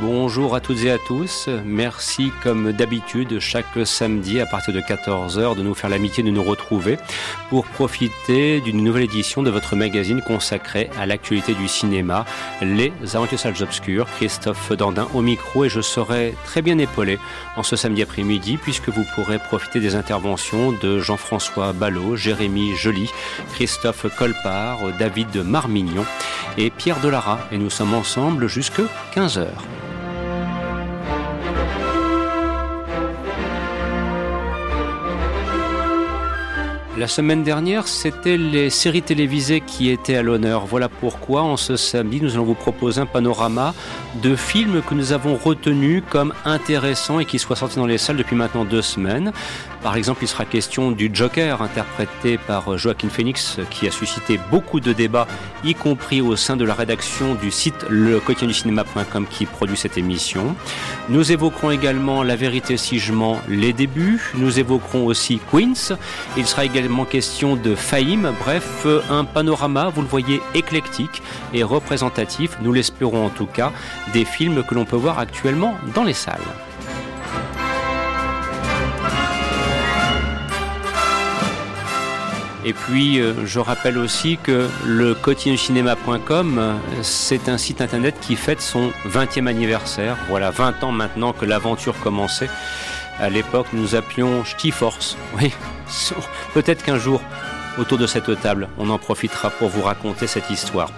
Bonjour à toutes et à tous. Merci comme d'habitude chaque samedi à partir de 14h de nous faire l'amitié de nous retrouver pour profiter d'une nouvelle édition de votre magazine consacré à l'actualité du cinéma, Les Aventures Salles. Christophe Dandin au micro et je serai très bien épaulé en ce samedi après-midi puisque vous pourrez profiter des interventions de Jean-François Ballot, Jérémy Joly, Christophe Colpart, David Marmignon et Pierre Delara. Et nous sommes ensemble jusque 15h. La semaine dernière, c'était les séries télévisées qui étaient à l'honneur. Voilà pourquoi, en ce samedi, nous allons vous proposer un panorama de films que nous avons retenus comme intéressants et qui soient sortis dans les salles depuis maintenant deux semaines. Par exemple, il sera question du Joker, interprété par Joaquin Phoenix, qui a suscité beaucoup de débats, y compris au sein de la rédaction du site le du cinéma.com qui produit cette émission. Nous évoquerons également La vérité si je mens, les débuts. Nous évoquerons aussi Queens. Il sera également question de Fahim. Bref, un panorama, vous le voyez, éclectique et représentatif, nous l'espérons en tout cas, des films que l'on peut voir actuellement dans les salles. Et puis, euh, je rappelle aussi que le quotidiencinéma.com, euh, c'est un site internet qui fête son 20e anniversaire. Voilà, 20 ans maintenant que l'aventure commençait. À l'époque, nous appelions Force. Oui, peut-être qu'un jour, autour de cette table, on en profitera pour vous raconter cette histoire.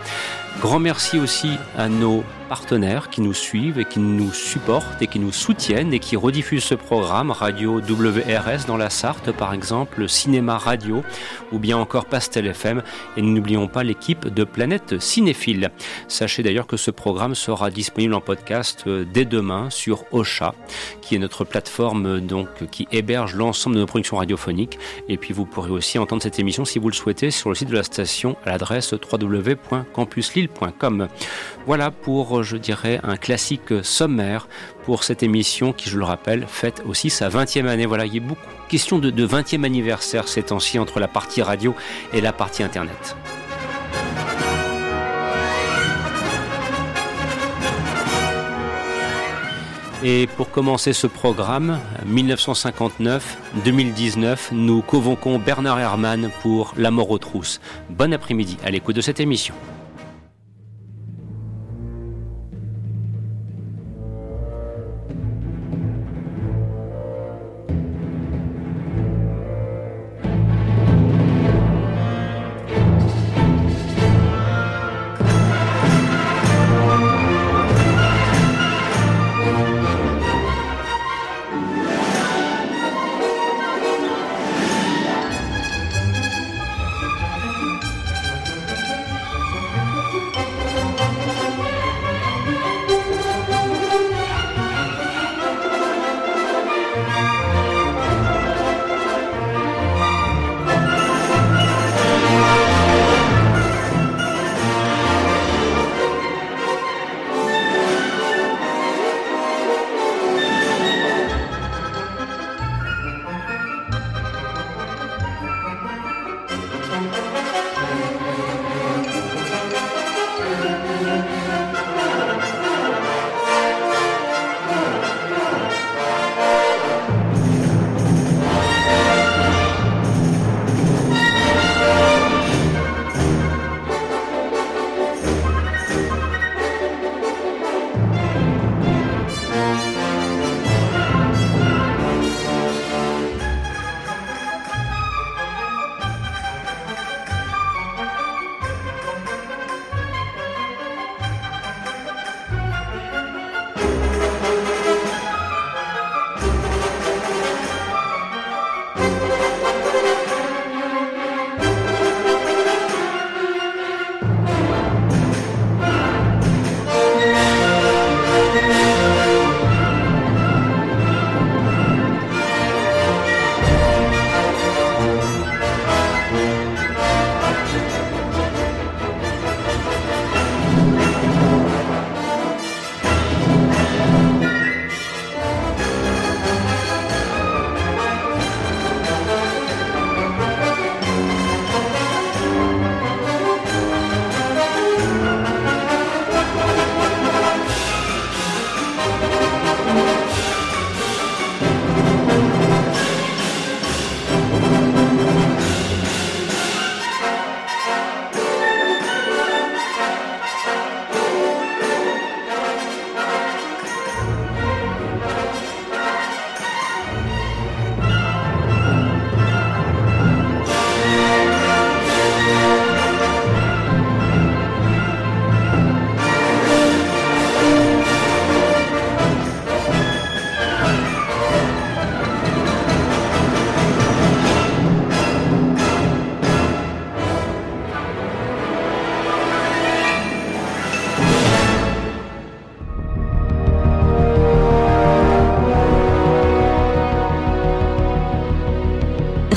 Grand merci aussi à nos partenaires qui nous suivent et qui nous supportent et qui nous soutiennent et qui rediffusent ce programme, Radio WRS dans la Sarthe par exemple, Cinéma Radio ou bien encore Pastel FM et n'oublions pas l'équipe de Planète Cinéphile. Sachez d'ailleurs que ce programme sera disponible en podcast euh, dès demain sur Ocha qui est notre plateforme euh, donc qui héberge l'ensemble de nos productions radiophoniques et puis vous pourrez aussi entendre cette émission si vous le souhaitez sur le site de la station à l'adresse www.campuslille.com. Voilà pour je dirais, un classique sommaire pour cette émission qui, je le rappelle, fête aussi sa 20e année. Voilà, il y a beaucoup de questions de, 20e anniversaire ces temps-ci entre la partie radio et la partie Internet. Et pour commencer ce programme, 1959-2019, nous convoquons Bernard Herrmann pour La mort aux trousses. Bon après-midi à l'écoute de cette émission.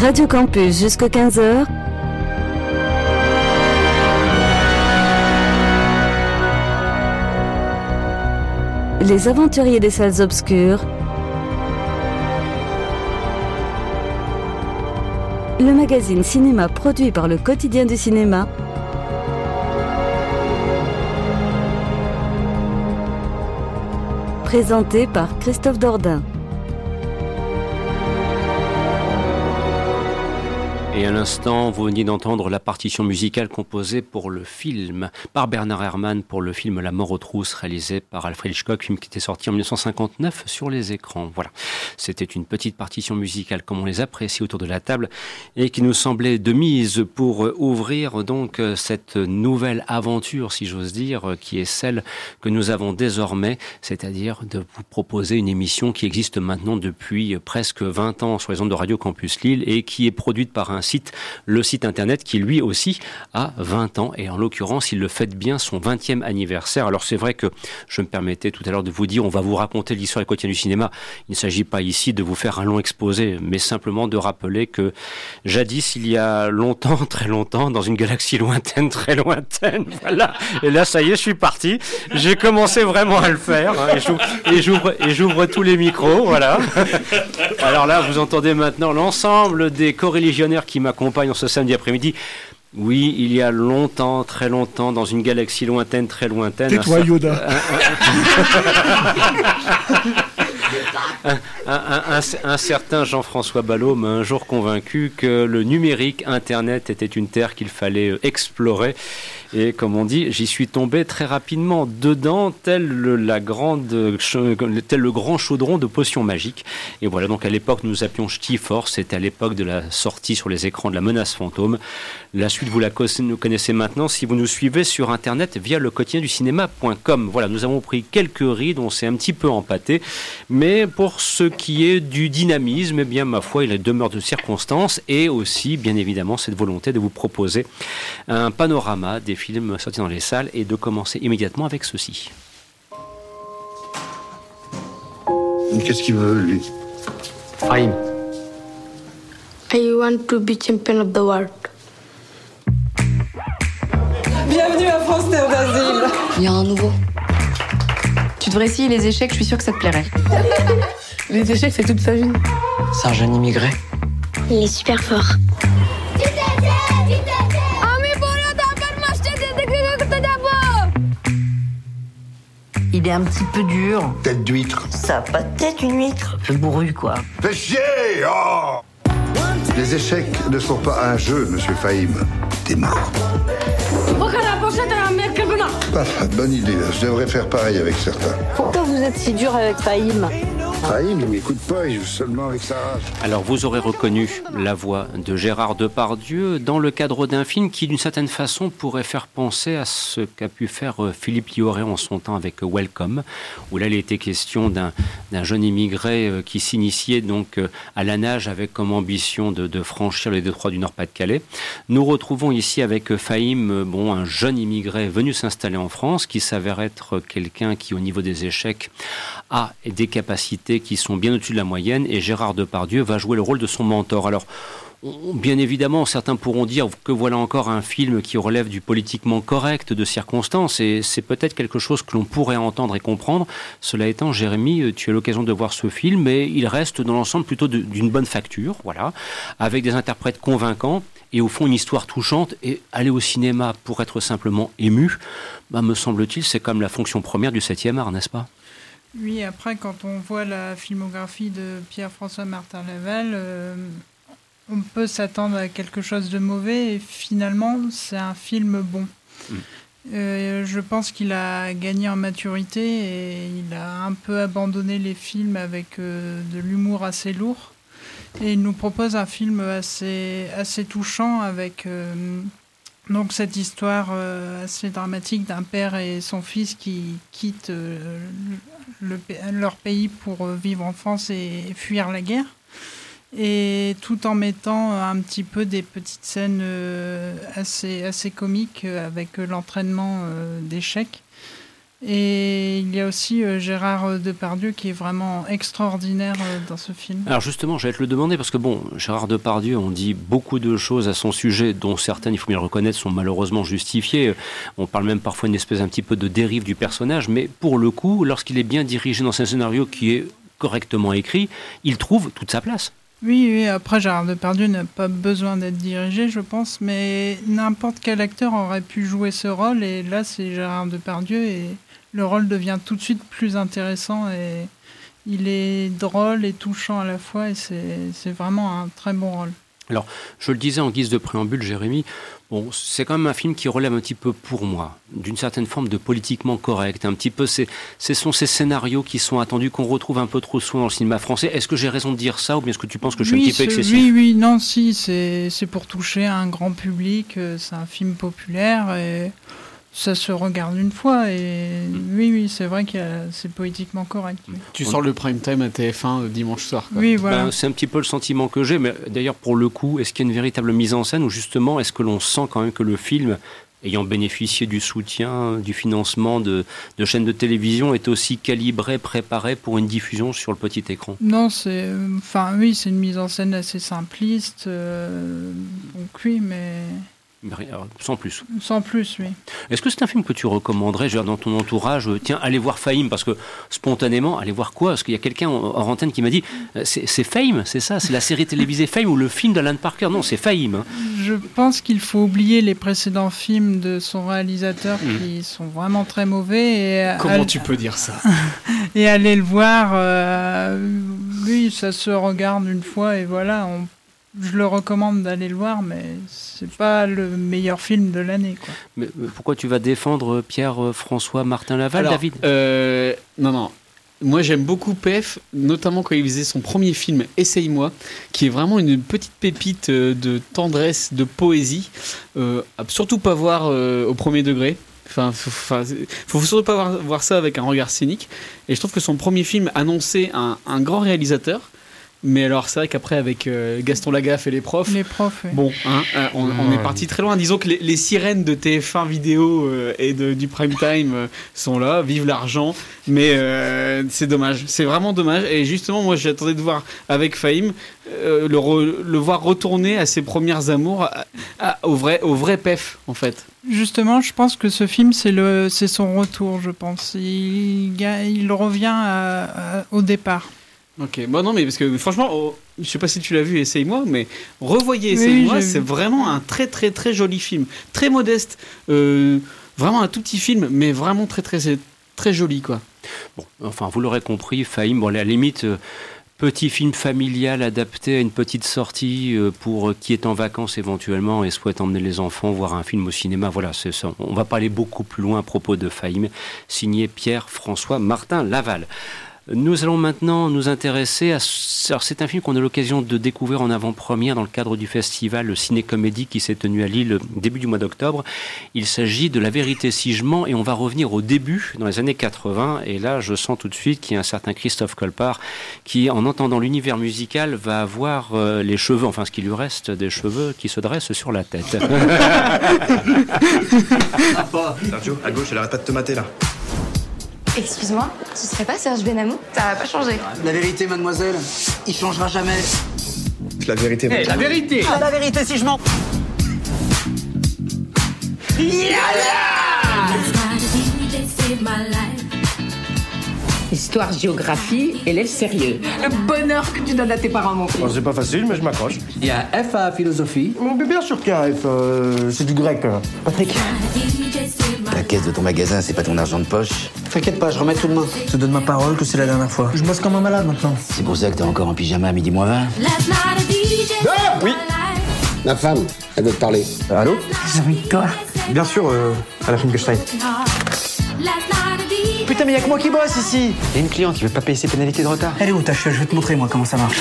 Radio Campus jusqu'à 15h. Les aventuriers des salles obscures. Le magazine cinéma produit par le quotidien du cinéma. Présenté par Christophe Dordain. Et à l'instant, vous veniez d'entendre la partition musicale composée pour le film, par Bernard Herrmann pour le film La mort aux trousses, réalisé par Alfred Hitchcock, film qui était sorti en 1959 sur les écrans. Voilà. C'était une petite partition musicale comme on les apprécie autour de la table et qui nous semblait de mise pour ouvrir donc cette nouvelle aventure, si j'ose dire, qui est celle que nous avons désormais, c'est-à-dire de vous proposer une émission qui existe maintenant depuis presque 20 ans sur les ondes de Radio Campus Lille et qui est produite par un site, le site internet qui lui aussi a 20 ans et en l'occurrence il le fête bien son 20e anniversaire. Alors c'est vrai que je me permettais tout à l'heure de vous dire on va vous raconter l'histoire et quotidien du cinéma. Il ne s'agit pas ici de vous faire un long exposé mais simplement de rappeler que jadis il y a longtemps, très longtemps, dans une galaxie lointaine, très lointaine, voilà. Et là ça y est, je suis parti. J'ai commencé vraiment à le faire hein, et j'ouvre tous les micros, voilà. Alors là vous entendez maintenant l'ensemble des coreligionnaires qui qui m'accompagne en ce samedi après-midi. Oui, il y a longtemps, très longtemps, dans une galaxie lointaine, très lointaine. Tais-toi, Yoda. Un, certain Jean-François Ballot m'a un jour convaincu que le numérique, Internet, était une terre qu'il fallait euh, explorer. Et comme on dit, j'y suis tombé très rapidement dedans, tel le, grand chaudron de potions magiques. Et voilà, donc à l'époque, nous appelions Force. C'était à l'époque de la sortie sur les écrans de la menace fantôme. La suite, vous la connaissez maintenant si vous nous suivez sur Internet via le quotidien du cinéma.com. Voilà, nous avons pris quelques rides, on s'est un petit peu empâté. Mais pour ce qui est du dynamisme, eh bien, ma foi, il demeure de circonstances et aussi, bien évidemment, cette volonté de vous proposer un panorama des films sortis dans les salles et de commencer immédiatement avec ceci. Qu'est-ce qu'il veut, lui Fahim. I want to be champion of the world. Bienvenue à France Terre d'Asile. Il y a un nouveau. Tu devrais essayer les échecs, je suis sûre que ça te plairait. les échecs, c'est toute sa vie. C'est un jeune immigré. Il est super fort. Il est un petit peu dur. Tête d'huître. Ça a pas de tête, une huître. Peu bourru, quoi. Fais chier oh Les échecs ne sont pas un jeu, monsieur Fahim. T'es mort. bonne idée. Je devrais faire pareil avec certains. Pourquoi vous êtes si dur avec Fahim? M'écoute pas, il joue seulement avec sa. Alors vous aurez reconnu la voix de Gérard Depardieu dans le cadre d'un film qui d'une certaine façon pourrait faire penser à ce qu'a pu faire euh, Philippe Lioré en son temps avec Welcome, où là il était question d'un jeune immigré euh, qui s'initiait donc euh, à la nage avec comme ambition de, de franchir les détroits du Nord-Pas-de-Calais. Nous retrouvons ici avec Fahim, bon, un jeune immigré venu s'installer en France, qui s'avère être quelqu'un qui au niveau des échecs a des capacités qui sont bien au-dessus de la moyenne et Gérard Depardieu va jouer le rôle de son mentor. Alors, Bien évidemment, certains pourront dire que voilà encore un film qui relève du politiquement correct de circonstances, et c'est peut-être quelque chose que l'on pourrait entendre et comprendre. Cela étant, Jérémy, tu as l'occasion de voir ce film, mais il reste dans l'ensemble plutôt d'une bonne facture, voilà, avec des interprètes convaincants, et au fond une histoire touchante. Et aller au cinéma pour être simplement ému, bah, me semble-t-il, c'est comme la fonction première du 7e art, n'est-ce pas? Oui, après, quand on voit la filmographie de Pierre-François Martin Laval, euh, on peut s'attendre à quelque chose de mauvais et finalement, c'est un film bon. Mm. Euh, je pense qu'il a gagné en maturité et il a un peu abandonné les films avec euh, de l'humour assez lourd. Et il nous propose un film assez, assez touchant avec donc cette histoire assez dramatique d'un père et son fils qui quittent leur pays pour euh, vivre en France et fuir la guerre. Et tout en mettant un petit peu des petites scènes euh, assez, assez comiques avec l'entraînement d'échecs. Et il y a aussi euh, Gérard Depardieu qui est vraiment extraordinaire euh, dans ce film. Alors justement, j'allais te le demander parce que bon, Gérard Depardieu, on dit beaucoup de choses à son sujet, dont certaines, il faut bien le reconnaître, sont malheureusement justifiées. On parle même parfois d'une espèce un petit peu de dérive du personnage, mais pour le coup, lorsqu'il est bien dirigé dans un scénario qui est correctement écrit, il trouve toute sa place. Oui, oui, après Gérard Depardieu n'a pas besoin d'être dirigé, je pense, mais n'importe quel acteur aurait pu jouer ce rôle, et là c'est Gérard Depardieu, et le rôle devient tout de suite plus intéressant, et il est drôle et touchant à la fois, et c'est vraiment un très bon rôle. Alors, je le disais en guise de préambule, Jérémy, bon, c'est quand même un film qui relève un petit peu pour moi d'une certaine forme de politiquement correct. Un petit peu, ce sont ces scénarios qui sont attendus, qu'on retrouve un peu trop souvent dans le cinéma français. Est-ce que j'ai raison de dire ça ou bien est-ce que tu penses que je suis un petit peu excessif? Oui, oui, non, si, c'est pour toucher un grand public, euh, c'est un film populaire et ça se regarde une fois et oui, oui, c'est vrai que c'est politiquement correct. Tu sors le prime time à TF1 euh, dimanche soir. Oui, voilà. Ben, c'est un petit peu le sentiment que j'ai, mais d'ailleurs pour le coup, est-ce qu'il y a une véritable mise en scène ou justement est-ce que l'on sent quand même que le film ayant bénéficié du soutien, du financement de, chaînes de télévision, est aussi calibré, préparé pour une diffusion sur le petit écran? Non, c'est, enfin oui, c'est une mise en scène assez simpliste. Euh, donc oui, mais sans plus. Sans plus, oui. Est-ce que c'est un film que tu recommanderais dans ton entourage euh, Tiens, allez voir Fame, parce que spontanément, allez voir quoi? Parce qu'il y a quelqu'un en antenne qui m'a dit euh, c'est Fame, c'est ça? C'est la série télévisée Fame ou le film d'Alan Parker? Non, c'est Fame. Hein. Je pense qu'il faut oublier les précédents films de son réalisateur hmm. qui sont vraiment très mauvais. Et Comment tu peux dire ça? Et aller le voir, euh, oui, ça se regarde une fois et voilà, on je le recommande d'aller le voir, mais c'est pas le meilleur film de l'année. Mais pourquoi tu vas défendre Pierre-François Martin Laval, David? euh, Non, non. Moi, j'aime beaucoup PF, notamment quand il faisait son premier film Essaye-moi, qui est vraiment une petite pépite euh, de tendresse, de poésie. Euh, surtout pas voir au premier degré. Enfin, faut, faut surtout pas voir, voir, ça avec un regard cynique. Et je trouve que son premier film annonçait un, un grand réalisateur mais alors, c'est vrai qu'après, avec euh, Gaston Lagaffe et les profs. Les profs, Bon, hein, euh, on, est parti très loin. Disons que les, sirènes de TF1 vidéo euh, et de, du prime time sont là, vive l'argent. Mais c'est dommage. C'est vraiment dommage. Et justement, moi, j'attendais de voir avec Fahim le, le, voir retourner à ses premières amours, au, vrai, au vrai PEF, en fait. Justement, je pense que ce film, c'est le, c'est son retour, je pense. Il, il revient au départ. Ok, bon non mais parce que franchement, oh, je sais pas si tu l'as vu, essaye-moi, mais revoyez essaye-moi, c'est vraiment un très très très joli film, très modeste, euh, vraiment un tout petit film, mais vraiment très très très joli quoi. Bon, enfin vous l'aurez compris, Fahim, bon à la limite. Euh, petit film familial adapté à une petite sortie euh, pour qui est en vacances éventuellement et souhaite emmener les enfants voir un film au cinéma. Voilà, c'est ça. On va pas aller beaucoup plus loin à propos de Fahim, signé Pierre-François Martin Laval. Nous allons maintenant nous intéresser à. c'est un film qu'on a l'occasion de découvrir en avant-première dans le cadre du festival Ciné-Comédie qui s'est tenu à Lille début du mois d'octobre. Il s'agit de La vérité si je mens et on va revenir au début, dans les années 80. Et là, je sens tout de suite qu'il y a un certain Christophe Colpart qui, en entendant l'univers musical, va avoir euh, les cheveux, enfin ce qui lui reste des cheveux qui se dressent sur la tête. Sergio, à gauche, elle arrête pas de te mater là. Excuse-moi, ce serait pas Serge Benamou? Ça va pas changé. La vérité, mademoiselle, il changera jamais. La vérité. Hey, la vérité ah, La vérité si je mens Histoire, géographie, élève sérieux. Le bonheur que tu donnes à tes parents, mon fils. c'est pas facile, mais je m'accroche. Il y a F à philosophie. Mais bien sûr qu'il y a un F, euh, c'est du grec. Patrick. La caisse de ton magasin, c'est pas ton argent de poche T'inquiète pas, je remets tout demain. Je te donne ma parole que c'est la dernière fois. Je bosse comme un malade maintenant. C'est pour ça que t'es encore en pyjama à midi moins 20 ah, Oui Ma femme, elle veut te parler. Allô? J'ai envie de toi. Bien sûr, euh, à la Finkelstein. Putain, mais y'a que moi qui bosse ici Y'a une cliente qui veut pas payer ses pénalités de retard. Elle est où ta Je vais te montrer moi comment ça marche.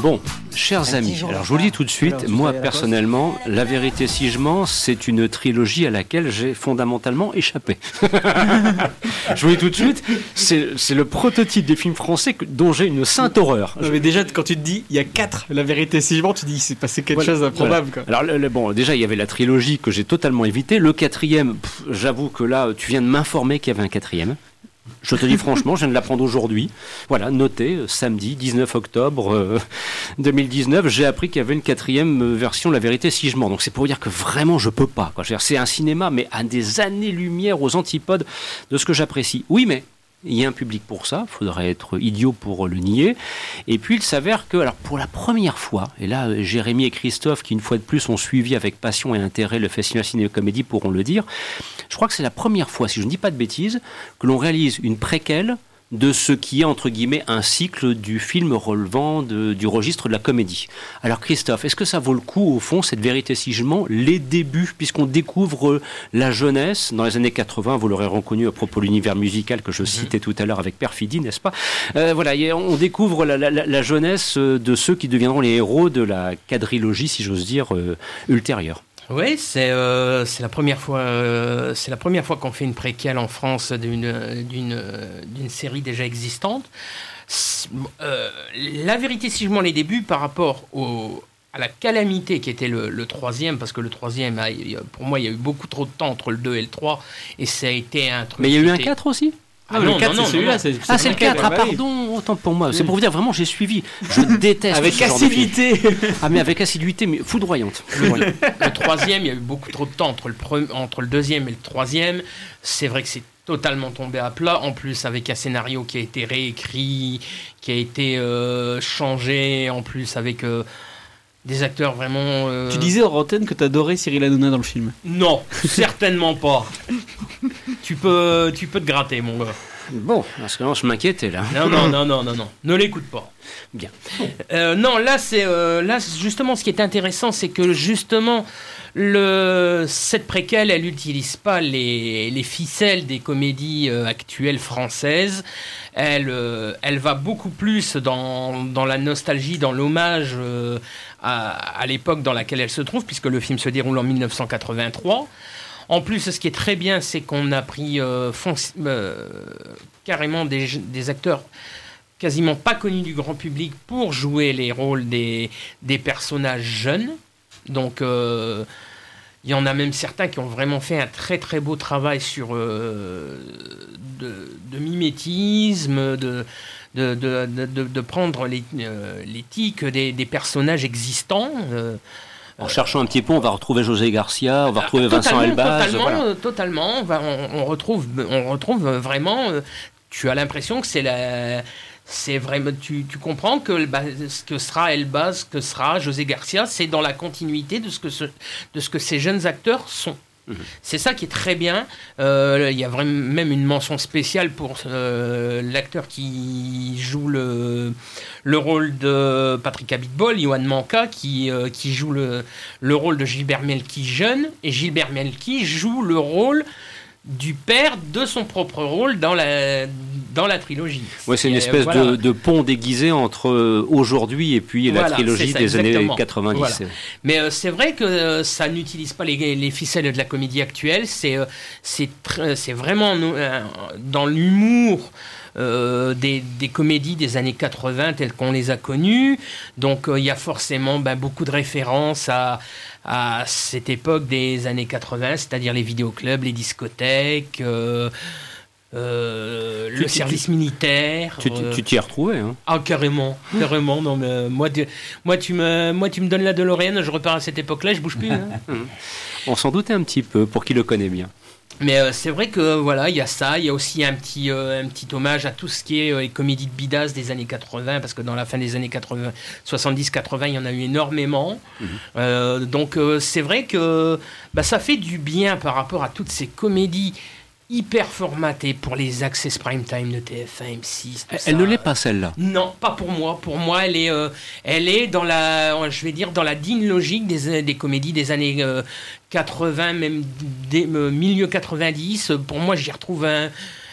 Bon, Chers amis, alors je vous le dis tout de suite, moi personnellement, La vérité si je mens, c'est une trilogie à laquelle j'ai fondamentalement échappé. je vous le dis tout de suite, c'est le prototype des films français dont j'ai une sainte horreur. mais déjà, quand tu te dis, il y a quatre La vérité si je mens, tu dis, il s'est passé quelque chose d'improbable. Alors bon, déjà, il y avait la trilogie que j'ai totalement évité. Le quatrième, j'avoue que là, tu viens de m'informer qu'il y avait un quatrième. Je te dis franchement, je viens de l'apprendre aujourd'hui. Voilà, noté, euh, samedi 19 octobre 2019, euh, j'ai appris qu'il y avait une quatrième euh, version La Vérité si je mens. Donc c'est pour dire que vraiment je peux pas. C'est un cinéma, mais à des années-lumière aux antipodes de ce que j'apprécie. Oui, mais il y a un public pour ça, il faudrait être idiot pour le nier. Et puis il s'avère que, alors pour la première fois, et là Jérémy et Christophe, qui une fois de plus ont suivi avec passion et intérêt le Festival Ciné-Comédie, pourront le dire, je crois que c'est la première fois, si je ne dis pas de bêtises, que l'on réalise une préquelle de ce qui est entre guillemets un cycle du film relevant du registre de la comédie. Alors Christophe, est-ce que ça vaut le coup au fond cette vérité si je mens, les débuts puisqu'on découvre la jeunesse dans les années 80, vous l'aurez reconnu à propos de l'univers musical que je mhm. citais tout à l'heure avec perfidie, n'est-ce pas? Euh, Voilà, on découvre la, jeunesse de ceux qui deviendront les héros de la quadrilogie, si j'ose dire, euh, ultérieure. Oui, c'est euh, c'est la première fois euh, c'est la première fois qu'on fait une préquelle en France d'une série déjà existante. Euh, la vérité, si je m'en les débuts par rapport au, à la calamité qui était le, le troisième, parce que le troisième, pour moi, il y a eu beaucoup trop de temps entre le 2 et le 3, et ça a été un truc. Mais il y a eu un 4 aussi? Ah, le 4, c'est celui-là. Ah, c'est le 4, ah, pardon, autant pour moi. C'est pour vous dire, vraiment, j'ai suivi. Je déteste. avec assiduité. ah, mais avec assiduité, mais foudroyante. Le, troisième, il y a eu beaucoup trop de temps entre le, entre le deuxième et le troisième. C'est vrai que c'est totalement tombé à plat. En plus, avec un scénario qui a été réécrit, qui a été euh, changé. En plus, avec. Euh, des acteurs vraiment. Euh, tu disais en antenne que t'adorais Cyril Hanouna dans le film. Non, certainement pas. tu peux, tu peux te gratter, mon gars. Bon, parce que je m'inquiétais là. Non, non, non, non, non, non. Ne l'écoute pas. Bien. Euh, non, là, c'est euh, là justement ce qui est intéressant, c'est que justement cette préquelle, elle n'utilise pas les, les, ficelles des comédies actuelles françaises. Elle, elle va beaucoup plus dans, la nostalgie, dans l'hommage à, l'époque dans laquelle elle se trouve, puisque le film se déroule en 1983. En plus, ce qui est très bien, c'est qu'on a pris euh, euh, carrément des, acteurs quasiment pas connus du grand public pour jouer les rôles des personnages jeunes. Donc, euh, il y en a même certains qui ont vraiment fait un très très beau travail sur de, de, mimétisme, de, de, prendre les, euh, tics des, des, personnages existants. Euh, en cherchant un petit peu, on va retrouver José Garcia, on va retrouver Vincent Elbaz. Totalement, totalement on, retrouve, on retrouve vraiment. Euh, tu as l'impression que c'est la c'est vraiment tu, tu, comprends que bah, ce que sera Elbaz, ce que sera José Garcia, c'est dans la continuité de ce que de ce que ces jeunes acteurs sont. C'est ça qui est très bien. Euh, il y a vraiment même une mention spéciale pour euh, l'acteur qui joue le, le rôle de Patrick Abitbol, Yohan Manka, qui, euh, qui joue le, le rôle de Gilbert Melki jeune. Et Gilbert Melki joue le rôle du père de son propre rôle dans la, dans la trilogie. Ouais, c'est une espèce de, de, pont déguisé entre euh, aujourd'hui et puis la trilogie des années 90. Mais euh, c'est vrai que euh, ça n'utilise pas les, les, ficelles de la comédie actuelle. C'est c'est vraiment dans l'humour. Des, des, comédies des années 80 telles qu'on les a connues. Donc il y a forcément ben, beaucoup de références à, à cette époque des années 80, c'est-à-dire les vidéoclubs, les discothèques. Euh, euh, le service militaire. Tu t'y es retrouvé hein Ah carrément, carrément. Non mais moi, tu, moi tu me, moi tu me donnes la DeLorean, je repars à cette époque-là, je bouge plus. Hein. On s'en doutait un petit peu pour qui le connaît bien. Mais euh, c'est vrai que voilà, il y a ça, il y a aussi un petit, euh, un petit hommage à tout ce qui est les comédies de bidas des années 80, parce que dans la fin des années 80, 70-80, il y en a eu énormément. Mhm. donc c'est vrai que bah, ça fait du bien par rapport à toutes ces comédies hyper formatée pour les access prime time de TF1, M6. elle ne l'est pas celle-là. Non, pas pour moi. Pour moi, elle est, euh, elle est dans la, je vais dire, dans la digne logique des, des comédies des années 80, euh, même des, euh, milieu 90. Pour moi, j'y retrouve un,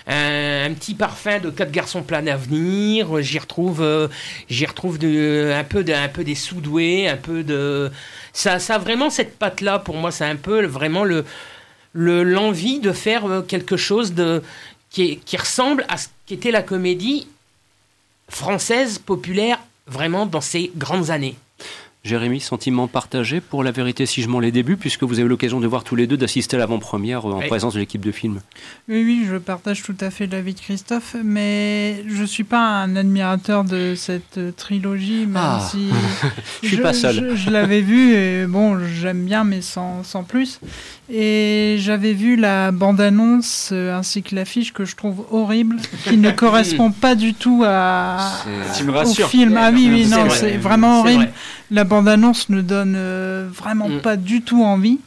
un, petit parfum de quatre garçons plein d'avenir. J'y retrouve, euh, j'y retrouve de, un peu, de, un peu des soudoués, un peu de. Ça, ça a vraiment cette patte là pour moi. C'est un peu vraiment le l'envie de faire euh, quelque chose de qui, qui ressemble à ce qu'était la comédie française populaire vraiment dans ces grandes années. Jérémy, sentiment partagé pour la vérité si je m'en les débuts, puisque vous avez l'occasion de voir tous les deux, d'assister à l'avant-première en présence de l'équipe de film. Oui, oui, je partage tout à fait l'avis de Christophe, mais je ne suis pas un admirateur de cette trilogie, même ah. si je suis pas seul. Je, l'avais vu et bon, j'aime bien, mais sans, sans plus. Et j'avais vu la bande-annonce euh, ainsi que l'affiche que je trouve horrible, qui ne correspond pas du tout à, tu me au film. Ah oui, oui, non, c'est vraiment horrible. La bande-annonce ne donne euh, vraiment mm. pas du tout envie.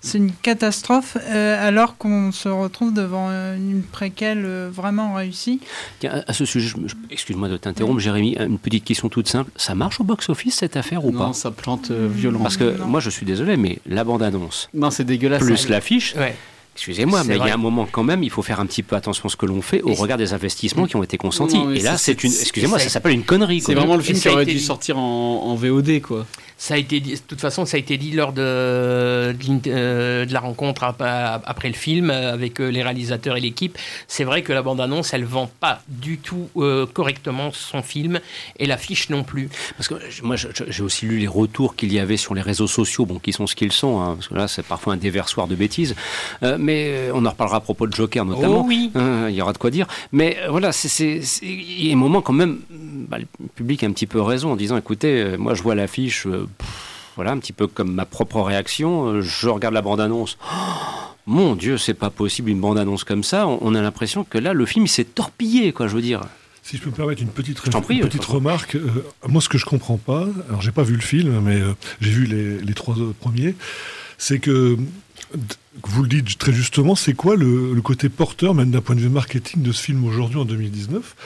C'est une catastrophe, euh, alors qu'on se retrouve devant une préquelle vraiment réussie. à ce sujet, excuse-moi de t'interrompre, Jérémy, une petite question toute simple. Ça marche au box-office cette affaire ou non, pas? ça plante violemment. Parce que moi, je suis désolé, mais la bande-annonce. Non, c'est dégueulasse. Plus l'affiche. Ouais. Excusez-moi, mais il y a un moment quand même, il faut faire un petit peu attention à ce que l'on fait au regard des investissements qui ont été consentis. Non, et là, c'est une. Excusez-moi, ça s'appelle une connerie. C'est vraiment le film qui aurait dû sortir en, en VOD, quoi. Ça a été dit, de toute façon, ça a été dit lors de, de, de la rencontre après le film avec les réalisateurs et l'équipe. C'est vrai que la bande-annonce, elle vend pas du tout euh, correctement son film et l'affiche non plus. Parce que moi, j'ai aussi lu les retours qu'il y avait sur les réseaux sociaux, bon, qui sont ce qu'ils sont, hein, parce que là, c'est parfois un déversoir de bêtises. Euh, mais on en reparlera à propos de Joker notamment. Oh oui. Hein, il y aura de quoi dire. Mais voilà, c'est il y a un moment quand même, bah, le public a un petit peu raison en disant, écoutez, moi, je vois l'affiche voilà, un petit peu comme ma propre réaction. Je regarde la bande-annonce. mon Dieu, c'est pas possible une bande-annonce comme ça. On a l'impression que là, le film s'est torpillé, quoi, je veux dire. Si je peux me permettre une petite, prie, petite remarque, euh, moi ce que je comprends pas, alors j'ai pas vu le film, mais euh, j'ai vu les, les, trois premiers, c'est que vous le dites très justement, c'est quoi le, le, côté porteur, même d'un point de vue marketing, de ce film aujourd'hui en 2019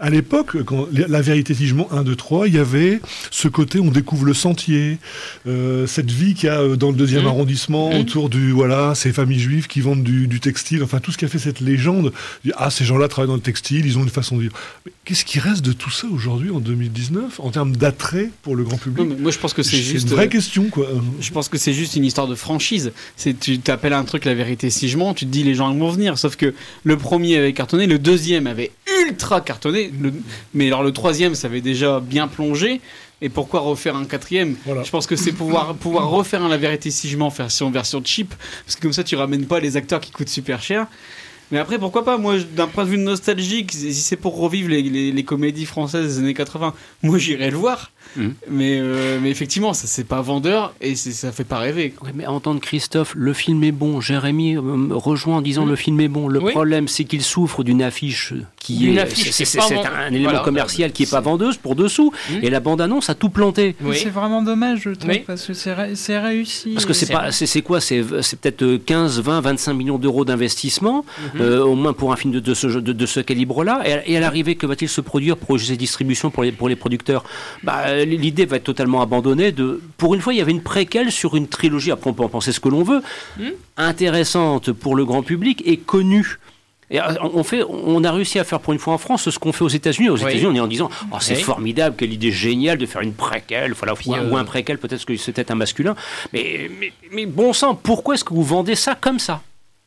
à l'époque, quand la vérité jugement 1, 2, 3, il y avait ce côté, on découvre le sentier, euh, cette vie qu'il y a euh, dans le deuxième mmh. arrondissement, mmh. autour du, voilà, ces familles juives qui vendent du, du, textile, enfin tout ce qui a fait cette légende. Ah, ces gens-là travaillent dans le textile, ils ont une façon de vivre. Mais qu'est-ce qui reste de tout ça aujourd'hui, en 2019, en termes d'attrait pour le grand public? Non, Moi, je pense que c'est juste. une vraie euh, question, quoi. Je pense que c'est juste une histoire de franchise. C'est, tu t'appelles un truc la vérité mens, tu te dis les gens vont venir. Sauf que le premier avait cartonné, le deuxième avait ultra cartonné. Le, mais alors le troisième, ça avait déjà bien plongé. Et pourquoi refaire un quatrième? Voilà. Je pense que c'est pouvoir, pouvoir refaire un La Vérité si je mens, version, version cheap. Parce que comme ça, tu ramènes pas les acteurs qui coûtent super cher. Mais après, pourquoi pas? Moi, d'un point de vue nostalgique, si c'est pour revivre les, les, les, comédies françaises des années 80, moi j'irais le voir. Mmh. Mais, euh, mais effectivement, ça c'est pas vendeur et ça fait pas rêver. Ouais, mais entendre Christophe, le film est bon. Jérémy euh, rejoint en disant mmh. le film est bon. Le oui. problème, c'est qu'il souffre d'une affiche qui une est, c'est, un élément voilà, commercial qui est pas vendeuse pour dessous. Mmh. Et la bande annonce a tout planté. Oui. C'est vraiment dommage, je trouve, parce que c'est, ré- c'est réussi. Parce que c'est pas, c'est, quoi? C'est, peut-être 15, 20, 25 millions d'euros d'investissement, euh, au moins pour un film de, de ce, de, de ce calibre-là. Et, et à l'arrivée, que va-t-il se produire pour ses distributions pour les, pour les producteurs? Bah, L'idée va être totalement abandonnée. De... Pour une fois, il y avait une préquelle sur une trilogie, après on peut en penser ce que l'on veut, mmh. intéressante pour le grand public et connue. Et on, fait, on a réussi à faire pour une fois en France ce qu'on fait aux États-Unis. Aux États-Unis, on est en disant oh, c'est oui. formidable, quelle idée géniale de faire une préquelle, voilà, ou, euh... ou, un préquel, peut-être que c'était un masculin. Mais, mais, mais, bon sang, pourquoi est-ce que vous vendez ça comme ça?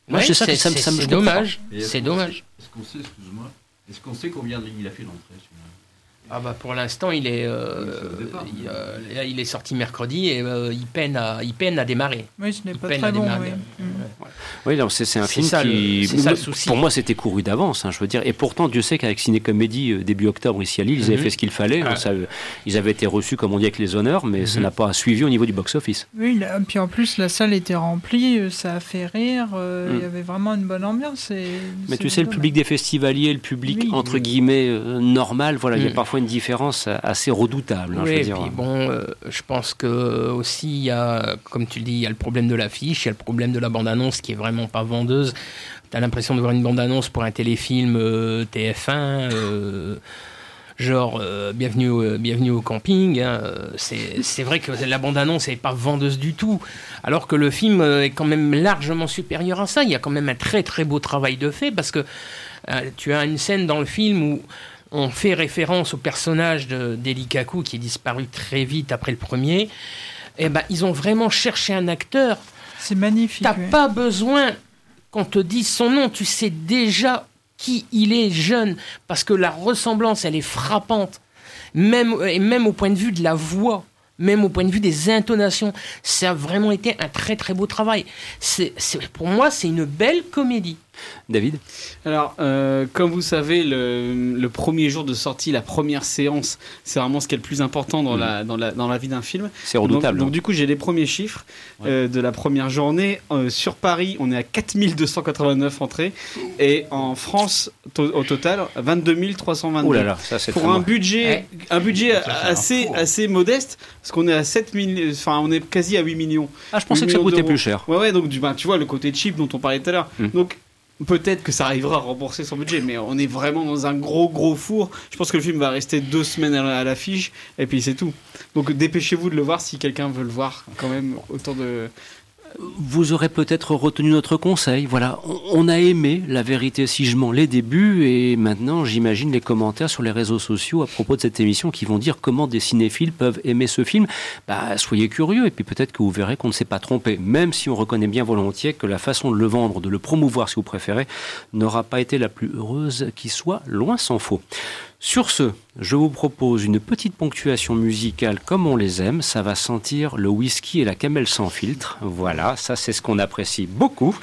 Moi, c'est ça que ça, ça me C'est dommage. C'est dommage. Est-ce qu'on sait, excuse-moi, est-ce qu'on sait combien de lignes il a fait d'entrée ah bah pour l'instant il est euh, il, euh, il, est sorti mercredi et euh, il peine à il peine à démarrer. Oui, ce n'est pas très bon. Oui, oui non, c'est, c'est un film ça, qui le, ça, le souci. pour moi c'était couru d'avance. Hein, je veux dire et pourtant Dieu sait qu'avec Ciné Comédie début octobre ici à Lille ils avaient mm-hmm. fait ce qu'il fallait. Ah. Ça, ils avaient été reçus comme on dit avec les honneurs, mais ça n'a pas suivi au niveau du box office. Oui, là, puis en plus la salle était remplie, ça a fait rire. Mm. Il y avait vraiment une bonne ambiance. Et, mais tu sais le public des festivaliers, le public oui. entre guillemets normal, voilà, il y a parfois une différence assez redoutable. Hein, oui, je veux et dire. puis bon, euh, je pense que aussi il y a, comme tu le dis, il y a le problème de l'affiche, il y a le problème de la bande-annonce qui est vraiment pas vendeuse. Tu as l'impression de voir une bande-annonce pour un téléfilm euh, TF1. Euh, genre bienvenue, au, bienvenue au camping. Hein, c'est vrai que la bande-annonce n'est pas vendeuse du tout, alors que le film est quand même largement supérieur à ça. Il y a quand même un très très beau travail de fait parce que tu as une scène dans le film où on fait référence au personnage d'Eli Kaku qui est disparu très vite après le premier. Et eh ben, ils ont vraiment cherché un acteur. C'est magnifique. T'as pas besoin qu'on te dise son nom, tu sais déjà qui il est jeune, parce que la ressemblance, elle est frappante, même, et même au point de vue de la voix même au point de vue des intonations. Ça a vraiment été un très très beau travail. C'est, pour moi, c'est une belle comédie. David Alors, euh, comme vous savez, le, premier jour de sortie, la première séance, c'est vraiment ce qui est le plus important dans, mm. la, dans, la, dans la vie d'un film. C'est redoutable. Donc, du coup, j'ai les premiers chiffres euh, de la première journée. Euh, sur Paris, on est à 4289 entrées. Et en France, au total, 22 322. Oh là là, ça c'est Pour un budget, un budget assez, assez modeste, parce qu'on est à 7 enfin, on est quasi à 8 millions. Ah, je pensais que ça coûtait plus cher. Ouais, ouais, donc du, ben, tu vois le côté cheap dont on parlait tout à l'heure. Mm. Donc, Peut-être que ça arrivera à rembourser son budget, mais on est vraiment dans un gros gros four. Je pense que le film va rester deux semaines à l'affiche, et puis c'est tout. Donc dépêchez-vous de le voir si quelqu'un veut le voir, quand même, autant de, vous aurez peut-être retenu notre conseil. Voilà, on a aimé la vérité si je mens les débuts et maintenant j'imagine les commentaires sur les réseaux sociaux à propos de cette émission qui vont dire comment des cinéphiles peuvent aimer ce film. Bah, soyez curieux et puis peut-être que vous verrez qu'on ne s'est pas trompé, même si on reconnaît bien volontiers que la façon de le vendre, de le promouvoir si vous préférez, n'aura pas été la plus heureuse qui soit, loin s'en faut. Sur ce, je vous propose une petite ponctuation musicale comme on les aime. Ça va sentir le whisky et la camelle sans filtre. Voilà, ça c'est ce qu'on apprécie beaucoup.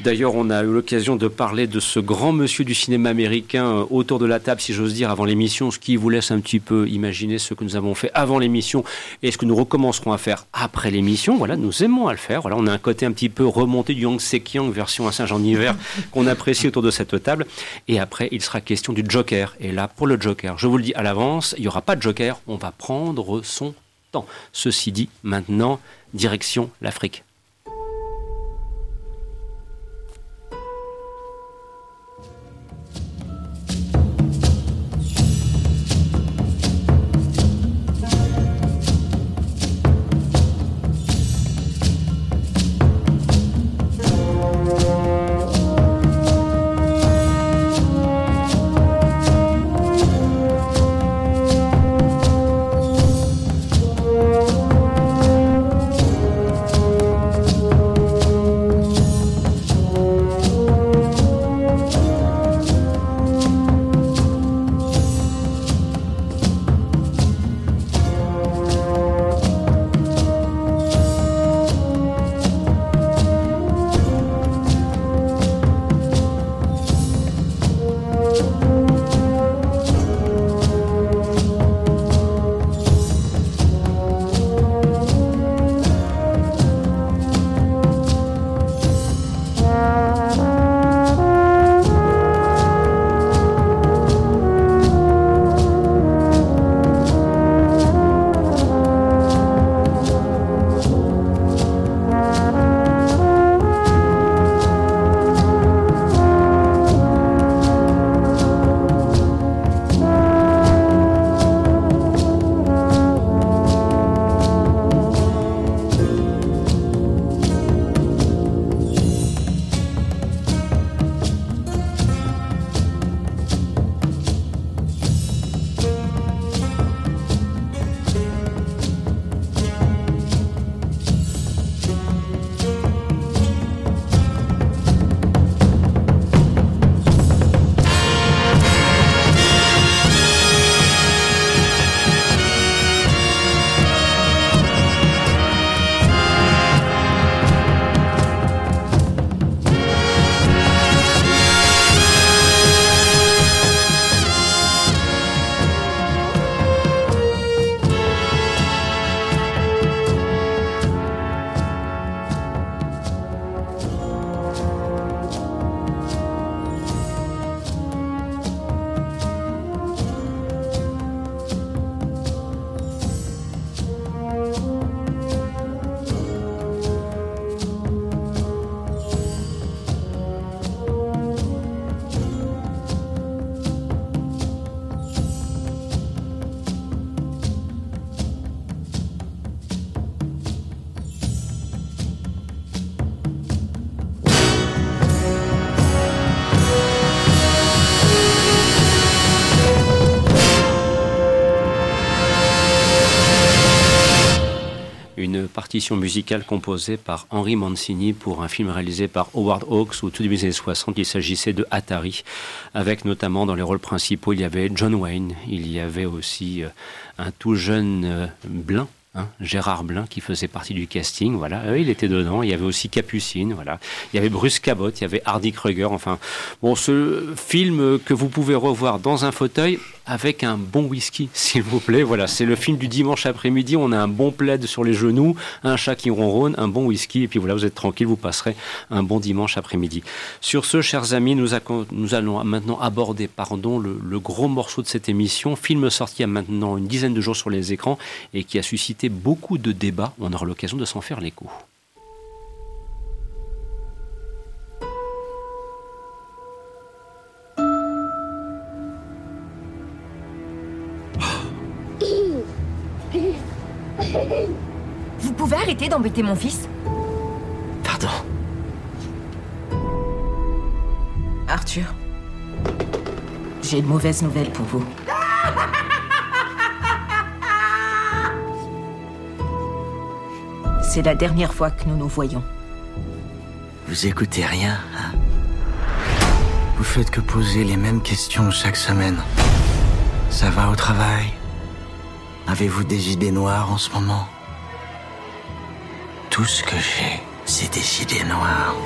D'ailleurs, on a eu l'occasion de parler de ce grand monsieur du cinéma américain euh, autour de la table, si j'ose dire, avant l'émission, ce qui vous laisse un petit peu imaginer ce que nous avons fait avant l'émission et ce que nous recommencerons à faire après l'émission. Voilà, nous aimons à le faire. Voilà, on a un côté un petit peu remonté du Yang Sekiang version à Saint-Jean d'hiver qu'on apprécie autour de cette table. Et après, il sera question du Joker. Et là, pour le Joker, je vous le dis à l'avance, il n'y aura pas de Joker. On va prendre son temps. Ceci dit, maintenant, direction l'Afrique. Partition musicale composée par Henry Mancini pour un film réalisé par Howard Hawks au tout début des années 60. Il s'agissait de Atari, avec notamment dans les rôles principaux, il y avait John Wayne, il y avait aussi euh, un tout jeune euh, Blin, Hein, Gérard Blin qui faisait partie du casting, voilà, il était dedans. Il y avait aussi Capucine, voilà. Il y avait Bruce Cabot, il y avait Hardy Kruger. Enfin, bon, ce film que vous pouvez revoir dans un fauteuil avec un bon whisky, s'il vous plaît. Voilà, c'est le film du dimanche après-midi. On a un bon plaid sur les genoux, un chat qui ronronne, un bon whisky, et puis voilà, vous êtes tranquille, vous passerez un bon dimanche après-midi. Sur ce, chers amis, nous, allons maintenant aborder, pardon, le, le gros morceau de cette émission, film sorti il y a maintenant une dizaine de jours sur les écrans et qui a suscité beaucoup de débats. On aura l'occasion de s'en faire l'écho. Pouvez arrêter d'embêter mon fils Pardon. Arthur, j'ai une mauvaise nouvelle pour vous. C'est la dernière fois que nous nous voyons. Vous écoutez rien, hein? Vous faites que poser les mêmes questions chaque semaine. Ça va au travail? Avez-vous des idées noires en ce moment? Tout ce que j'ai, c'est des idées noires.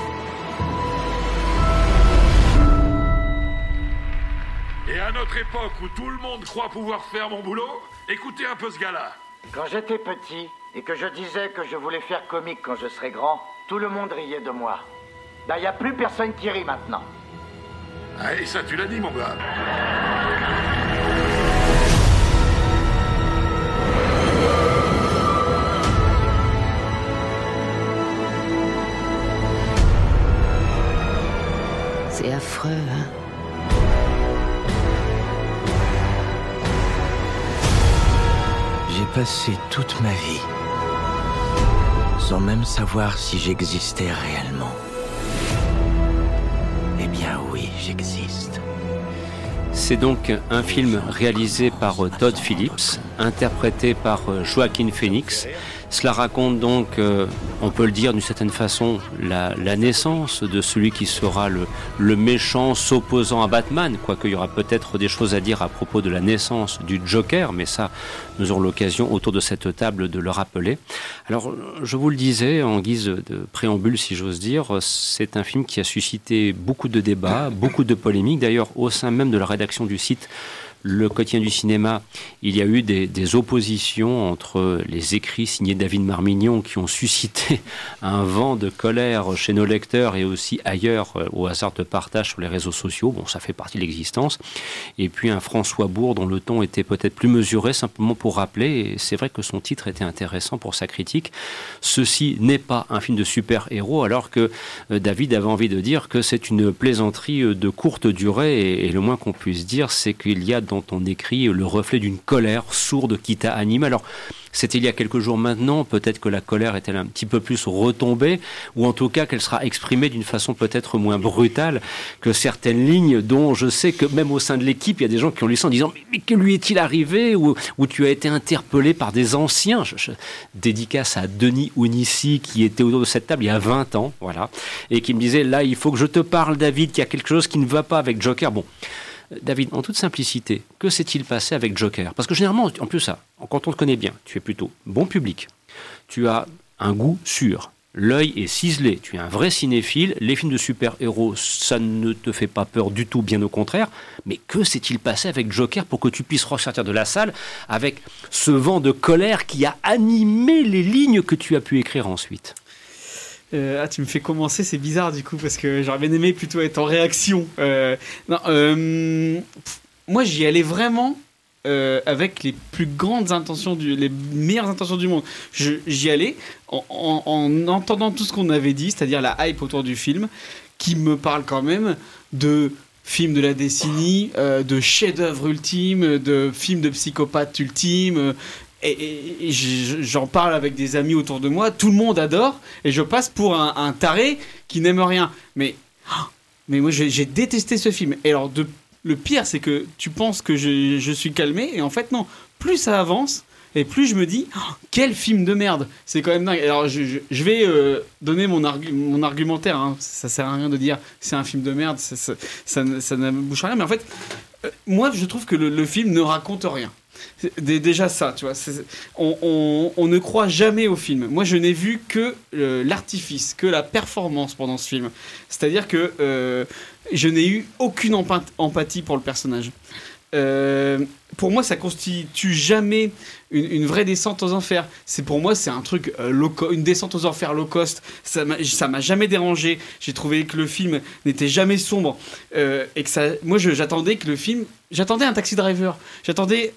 Et à notre époque où tout le monde croit pouvoir faire mon boulot, écoutez un peu ce gars-là. Quand j'étais petit et que je disais que je voulais faire comique quand je serais grand, tout le monde riait de moi. Ben, y a plus personne qui rit maintenant. Ah, et ça, tu l'as dit, mon gars. C'est affreux, hein J'ai passé toute ma vie sans même savoir si j'existais réellement. Eh bien oui, j'existe. C'est donc un film réalisé par Todd Phillips, interprété par Joaquin Phoenix. Cela raconte donc, euh, on peut le dire d'une certaine façon, la, naissance de celui qui sera le, le méchant s'opposant à Batman, quoique il y aura peut-être des choses à dire à propos de la naissance du Joker, mais ça, nous aurons l'occasion autour de cette table de le rappeler. Alors, je vous le disais, en guise de préambule, si j'ose dire, c'est un film qui a suscité beaucoup de débats, beaucoup de polémiques, d'ailleurs au sein même de la rédaction du site le quotidien du cinéma, il y a eu des, oppositions entre les écrits signés David Marmignon qui ont suscité un vent de colère chez nos lecteurs et aussi ailleurs au hasard de partage sur les réseaux sociaux. Bon, ça fait partie de l'existence. Et puis un François Bourg dont le ton était peut-être plus mesuré, simplement pour rappeler, et c'est vrai que son titre était intéressant pour sa critique, ceci n'est pas un film de super-héros, alors que David avait envie de dire que c'est une plaisanterie de courte durée, et le moins qu'on puisse dire, c'est qu'il y a dont on écrit le reflet d'une colère sourde qui t'anime. Alors, c'était il y a quelques jours maintenant, peut-être que la colère est-elle un petit peu plus retombée, ou en tout cas qu'elle sera exprimée d'une façon peut-être moins brutale que certaines lignes dont je sais que même au sein de l'équipe, il y a des gens qui ont lu ça en disant mais, que lui est-il arrivé ou, tu as été interpellé par des anciens? Dédicace à Denis Ounissi qui était autour de cette table il y a 20 ans, voilà, et qui me disait là il faut que je te parle David, qu'il y a quelque chose qui ne va pas avec Joker. Bon. David, en toute simplicité, que s'est-il passé avec Joker? Parce que généralement, en plus ça, quand on te connaît bien, tu es plutôt bon public, tu as un goût sûr, l'œil est ciselé, tu es un vrai cinéphile, les films de super-héros, ça ne te fait pas peur du tout, bien au contraire, mais que s'est-il passé avec Joker pour que tu puisses ressortir de la salle avec ce vent de colère qui a animé les lignes que tu as pu écrire ensuite? Euh, ah, tu me fais commencer, c'est bizarre du coup, parce que j'aurais bien aimé plutôt être en réaction. Euh, non, euh, moi, j'y allais vraiment avec les plus grandes intentions, les meilleures intentions du monde. J'y allais en, en, en, entendant tout ce qu'on avait dit, c'est-à-dire la hype autour du film, qui me parle quand même de film de la décennie, de chef-d'œuvre ultime, de film de psychopathe ultime, et, j'en parle avec des amis autour de moi, tout le monde adore, et je passe pour un, taré qui n'aime rien. Mais, mais moi, j'ai détesté ce film. Et alors, le pire, c'est que tu penses que je, suis calmé, et en fait, non. Plus ça avance, et plus je me dis oh, quel film de merde. C'est quand même dingue. Alors je, vais euh, donner mon, argu- mon argumentaire. hein. Ça sert à rien de dire c'est un film de merde. Ça, ne- à rien. Mais en fait, euh, moi je trouve que le film ne raconte rien. Déjà ça, tu vois, on, on- on ne croit jamais au film. Moi, je n'ai vu que euh, l'artifice, que la performance pendant ce film. C'est-à-dire que euh, je n'ai eu aucune empa- empathie pour le personnage. Euh, pour moi, ça constitue jamais une, vraie descente aux enfers. C'est pour moi, c'est un truc euh, low une descente aux enfers low cost. Ça m'a jamais dérangé. J'ai trouvé que le film n'était jamais sombre euh, et que ça. Moi, j'attendais que le film. J'attendais un taxi driver. J'attendais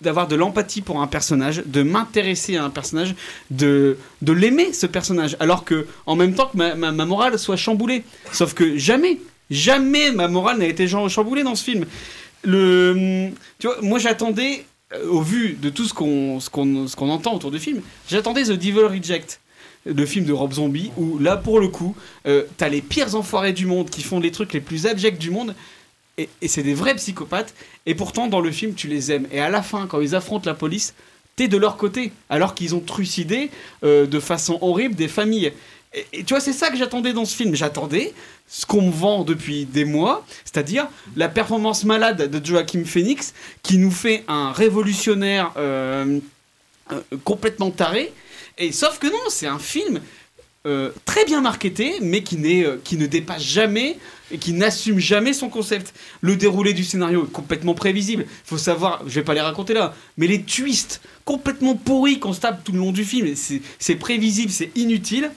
d'avoir de l'empathie pour un personnage, de m'intéresser à un personnage, de de l'aimer ce personnage. Alors que en même temps que ma, morale soit chamboulée. Sauf que jamais, jamais ma morale n'a été cham- chamboulée dans ce film le, tu vois, moi j'attendais, euh, au vu de tout ce qu'on ce qu'on ce qu'on entend autour du film, j'attendais The Devil Reject, le film de Rob Zombie, où là pour le coup, euh, t'as les pires enfoirés du monde qui font les trucs les plus abjects du monde. Et, c'est des vrais psychopathes, et pourtant dans le film tu les aimes. Et à la fin, quand ils affrontent la police, t'es de leur côté, alors qu'ils ont trucidé euh, de façon horrible des familles. Et, tu vois, c'est ça que j'attendais dans ce film. J'attendais ce qu'on me vend depuis des mois, c'est-à-dire la performance malade de Joachim Phoenix, qui nous fait un révolutionnaire euh, euh, complètement taré. Et sauf que non, c'est un film euh, très bien marketé, mais qui, qui ne dépasse jamais et qui n'assume jamais son concept. Le déroulé du scénario est complètement prévisible. Il faut savoir, je vais pas les raconter là, mais les twists complètement pourris qu'on se tape tout le long du film, c'est prévisible, c'est inutile.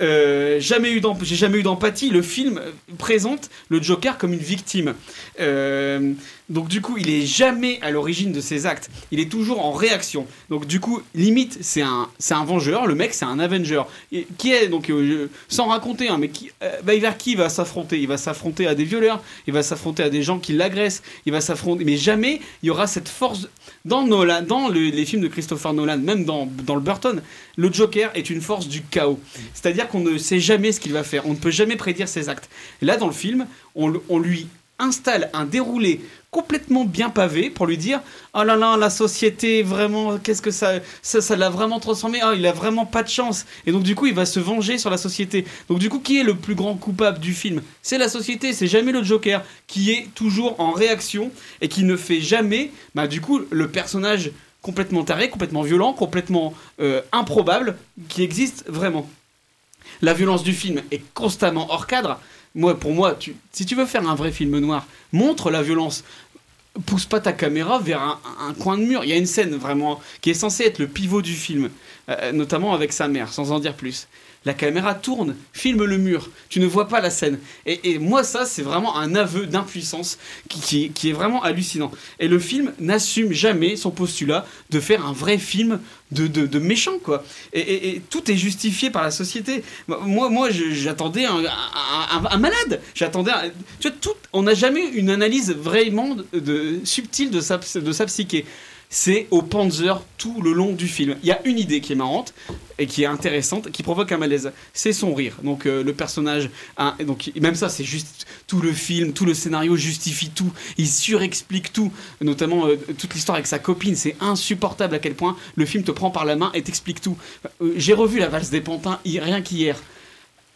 Euh, jamais eu j'ai jamais eu d'empathie. Le film présente le Joker comme une victime. Euh, donc du coup, il est jamais à l'origine de ses actes. Il est toujours en réaction. Donc du coup, limite, c'est un, c'est un vengeur. Le mec, c'est un Avenger. Qui est donc euh, sans raconter, hein, mais qui, bah, vers qui? Il va s'affronter Il va s'affronter à des violeurs. Il va s'affronter à des gens qui l'agressent. Il va s'affronter, mais jamais il y aura cette force dans dans le- les films de Christopher Nolan, même dans, dans le Burton. Le Joker est une force du chaos. C'est-à-dire qu'on ne sait jamais ce qu'il va faire. On ne peut jamais prédire ses actes. Là, dans le film, on lui installe un déroulé complètement bien pavé pour lui dire oh là là la société vraiment qu'est-ce que ça ça ça l'a vraiment transformé. Oh il a vraiment pas de chance et donc du coup il va se venger sur la société. Donc du coup qui est le plus grand coupable du film? C'est la société c'est jamais le Joker qui est toujours en réaction et qui ne fait jamais bah du coup le personnage complètement taré complètement violent complètement euh, improbable qui existe vraiment. La violence du film est constamment hors cadre. Moi, pour moi, si tu veux faire un vrai film noir, montre la violence. Pousse pas ta caméra vers un, un coin de mur. Il y a une scène vraiment qui est censée être le pivot du film, euh, notamment avec sa mère, sans en dire plus. La caméra tourne, filme le mur. Tu ne vois pas la scène. Et, moi, ça, c'est vraiment un aveu d'impuissance qui, est- vraiment hallucinant. Et le film n'assume jamais son postulat de faire un vrai film de, de, méchant, quoi. Et, tout est justifié par la société. Moi, j'attendais un, un- malade. J'attendais. Tu vois, on n'a jamais une analyse vraiment de, subtile de sa psyché. C'est au Panzer tout le long du film. Il y a une idée qui est marrante et qui est intéressante, qui provoque un malaise. C'est son rire. Donc euh, le personnage, donc même ça, c'est juste tout le film, tout le scénario justifie tout. Il surexplique tout, notamment euh, toute l'histoire avec sa copine. C'est insupportable à quel point le film te prend par la main et t'explique tout. Euh, J'ai revu la valse des pantins rien qu'hier.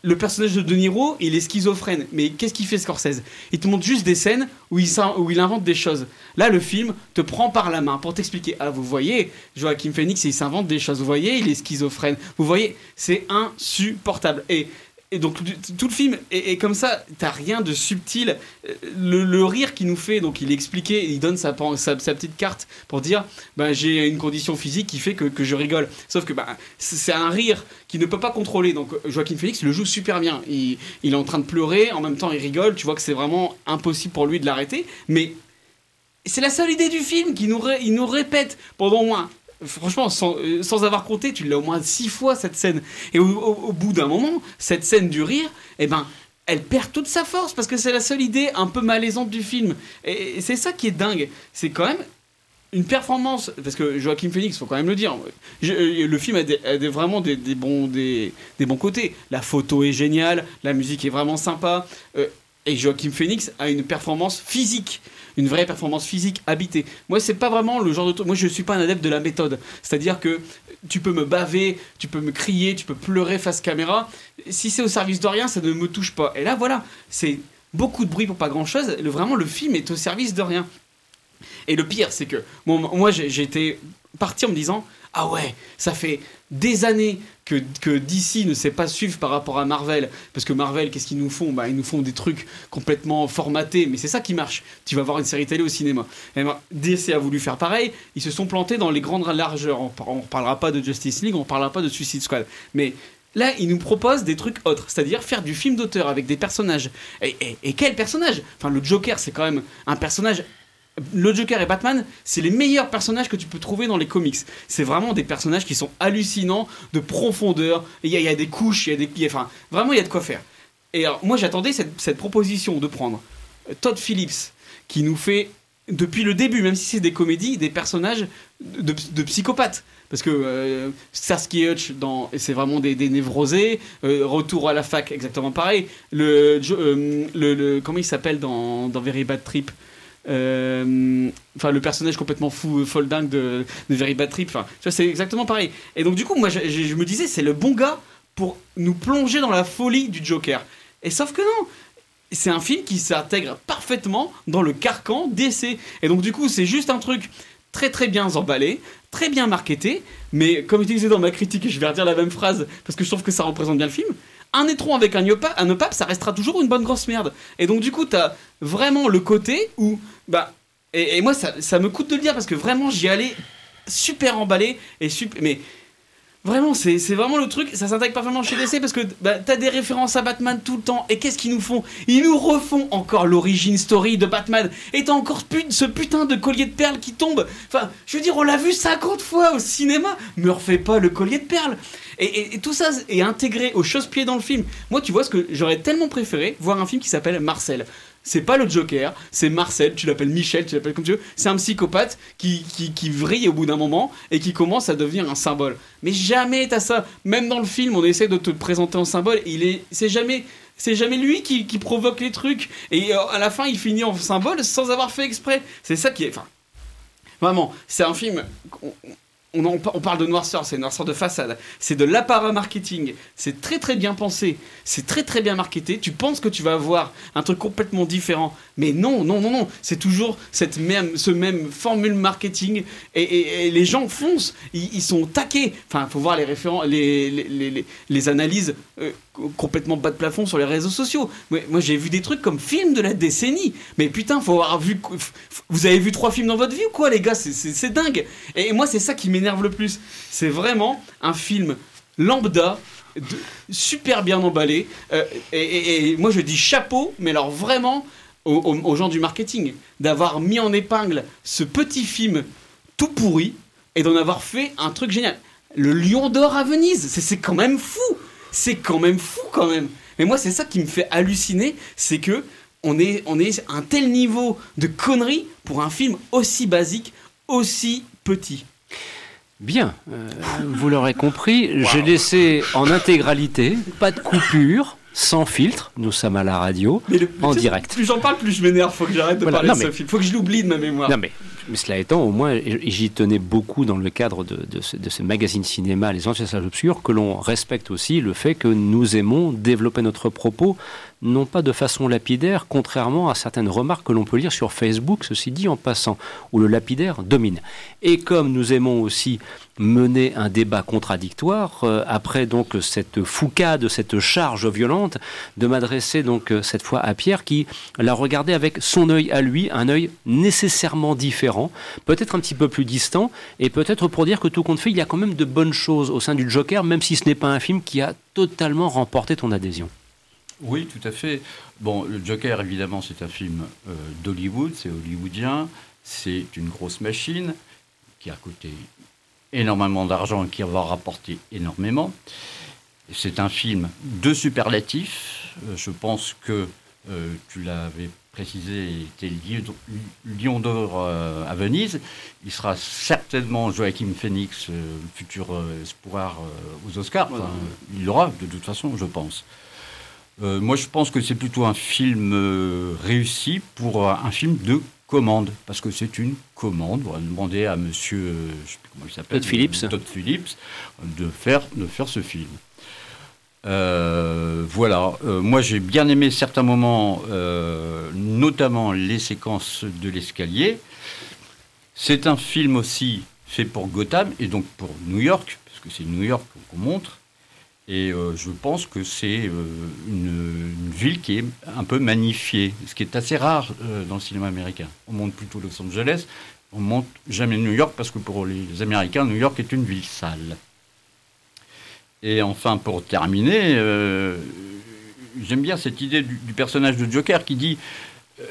Le personnage de De Niro, il est schizophrène. Mais qu'est-ce qu'il fait Scorsese? Il te montre juste des scènes où il, invente des choses. Là, le film te prend par la main pour t'expliquer. Ah, vous voyez, Joachim Phoenix, il s'invente des choses. Vous voyez, il est schizophrène. Vous voyez, c'est insupportable. Et, et donc, tout le film est, comme ça. T'as rien de subtil. Euh, Le, rire qu'il nous fait, donc il expliqué, il donne sa, petite carte pour dire bah, j'ai une condition physique qui fait que, je rigole. Sauf que bah, c'est un rire qu'il ne peut pas contrôler. Donc Joaquin Phoenix le joue super bien. Il, il est en train de pleurer, en même temps il rigole. Tu vois que c'est vraiment impossible pour lui de l'arrêter. Mais c'est la seule idée du film qu'il nous, il nous répète pendant au moins. Franchement, sans, euh, sans avoir compté, tu l'as au moins six fois cette scène. Et au, bout d'un moment, cette scène du rire, eh ben, elle perd toute sa force parce que c'est la seule idée un peu malaisante du film. Et, c'est ça qui est dingue. C'est quand même une performance, parce que Joachim Phoenix, faut quand même le dire, euh, le film a, des- vraiment des, bons, des bons côtés. La photo est géniale, la musique est vraiment sympa. euh, Et Joachim Phoenix a une performance physique une vraie performance physique habitée. Moi, c'est pas vraiment le genre de Moi, je suis pas un adepte de la méthode. C'est-à-dire que tu peux me baver, tu peux me crier, tu peux pleurer face caméra. Si c'est au service de rien, ça ne me touche pas. Et là, voilà, c'est beaucoup de bruit pour pas grand-chose. Le, vraiment, le film est au service de rien. Et le pire, c'est que moi, été parti en me disant Ah ouais, ça fait des années que, que DC ne sait pas suivre par rapport à Marvel. Parce que Marvel, qu'est-ce qu'ils nous font? Bah, Ils nous font des trucs complètement formatés, mais c'est ça qui marche. Tu vas voir une série télé au cinéma. Ben, DC a voulu faire pareil. Ils se sont plantés dans les grandes largeurs. On ne parlera pas de Justice League, on ne parlera pas de Suicide Squad. Mais Là, ils nous proposent des trucs autres, c'est-à-dire faire du film d'auteur avec des personnages. Et, et, et quel personnage? Enfin, le Joker, c'est quand même un personnage le Joker et Batman, c'est les meilleurs personnages que tu peux trouver dans les comics. C'est vraiment des personnages qui sont hallucinants, de profondeur. Il y, a des couches, il y a des. enfin, vraiment, il y a de quoi faire. Et alors, moi, j'attendais cette, proposition de prendre euh, Todd Phillips, qui nous fait, depuis le début, même si c'est des comédies, des personnages de, psychopathes. Parce que euh, Hutch, c'est vraiment des, névrosés. Euh, retour à la fac, exactement pareil. Le, le, comment il s'appelle dans, dans Very Bad Trip? euh, enfin le personnage complètement fou, folle dingue de, de Very Bad Trip. Enfin, c'est exactement pareil. Et donc du coup, moi, je, je me disais, c'est le bon gars pour nous plonger dans la folie du Joker. Et sauf que non, c'est un film qui s'intègre parfaitement dans le carcan d'essai. Et donc du coup, c'est juste un truc très très bien emballé, très bien marketé, mais comme je disais dans ma critique, et je vais redire la même phrase parce que je trouve que ça représente bien le film, un étron avec un opaque, ça restera toujours une bonne grosse merde. Et donc du coup, t'as vraiment le côté où, bah, et, moi ça, ça, me coûte de le dire parce que vraiment j'y allais super emballé et super, mais Vraiment, c'est vraiment le truc, ça s'intègre parfaitement chez DC parce que bah, t'as des références à Batman tout le temps. Et qu'est-ce qu'ils nous font? Ils nous refont encore l'origine story de Batman. Et t'as encore ce putain de collier de perles qui tombe. Enfin, je veux dire, on l'a vu 50 fois au cinéma. Me refais pas le collier de perles. Et, tout ça est intégré aux choses-pieds dans le film. Moi, tu vois ce que j'aurais tellement préféré voir un film qui s'appelle Marcel c'est pas le Joker, c'est Marcel, tu l'appelles Michel, tu l'appelles comme tu veux. C'est un psychopathe qui, qui, vrille au bout d'un moment et qui commence à devenir un symbole. Mais jamais t'as ça. Même dans le film, on essaie de te présenter en symbole. Il est, c'est jamais, c'est jamais lui qui, qui, provoque les trucs. Et euh, à la fin, il finit en symbole sans avoir fait exprès. C'est ça qui est, enfin, vraiment, c'est un film on, parle de noirceur, c'est une noirceur de façade, c'est de l'apparat marketing, c'est très très bien pensé, c'est très très bien marketé, tu penses que tu vas avoir un truc complètement différent, mais non, non, non, non, c'est toujours cette même, ce même formule marketing, et, les gens foncent, ils, sont taqués, enfin, il faut voir les, référents, les, analyses euh, complètement bas de plafond sur les réseaux sociaux. Moi, j'ai vu des trucs comme film de la décennie, mais putain, faut avoir vu... Vous avez vu trois films dans votre vie ou quoi, les gars? C'est dingue Et moi, c'est ça qui m'énerve le plus. C'est vraiment un film lambda, super bien emballé. Euh, et, moi, je dis chapeau, mais alors vraiment aux, gens du marketing, d'avoir mis en épingle ce petit film tout pourri et d'en avoir fait un truc génial. Le Lion d'Or à Venise, c'est quand même fou. C'est quand même fou quand même. Mais moi, c'est ça qui me fait halluciner, c'est que on est, on est à un tel niveau de conneries pour un film aussi basique, aussi petit. Bien, euh, vous l'aurez compris, j'ai laissé en intégralité, pas de coupure, sans filtre, nous sommes à la radio, en direct. Plus j'en parle, plus je m'énerve, faut que j'arrête de parler de ce film, faut que je l'oublie de ma mémoire. Non mais, cela étant, au moins, j'y tenais beaucoup dans le cadre de, de, ce, magazine cinéma, Les Anciens Sages Obscurs, que l'on respecte aussi le fait que nous aimons développer notre propos non pas de façon lapidaire, contrairement à certaines remarques que l'on peut lire sur Facebook, ceci dit en passant, où le lapidaire domine. Et comme nous aimons aussi mener un débat contradictoire, euh, après donc cette foucade, cette charge violente, de m'adresser donc euh, cette fois à Pierre qui l'a regardé avec son œil à lui, un œil nécessairement différent, peut-être un petit peu plus distant, et peut-être pour dire que tout compte fait, il y a quand même de bonnes choses au sein du Joker, même si ce n'est pas un film qui a totalement remporté ton adhésion. Oui, tout à fait. Bon, le Joker, évidemment, c'est un film euh, d'Hollywood, c'est hollywoodien, c'est une grosse machine qui a coûté énormément d'argent et qui va rapporter énormément. C'est un film de superlatif. Euh, je pense que euh, tu l'avais précisé, était Lion d'Or à Venise. Il sera certainement Joachim Phoenix, le futur espoir aux Oscars. il l'aura de toute façon, je pense. Euh, moi, je pense que c'est plutôt un film euh, réussi pour un film de commande, parce que c'est une commande. On va demander à monsieur, euh, je sais plus comment il s'appelle, Todd Phillips. Todd Phillips, de faire, de faire ce film. Euh, voilà, Euh, moi j'ai bien aimé certains moments, euh, notamment les séquences de l'escalier. C'est un film aussi fait pour Gotham et donc pour New York, parce que c'est New York qu'on montre. Et je pense que c'est une, une ville qui est un peu magnifiée, ce qui est assez rare dans le cinéma américain. On monte plutôt Los Angeles, on monte jamais New York parce que pour les Américains, New York est une ville sale. Et enfin, pour terminer, euh, j'aime bien cette idée du, personnage de Joker qui dit, euh,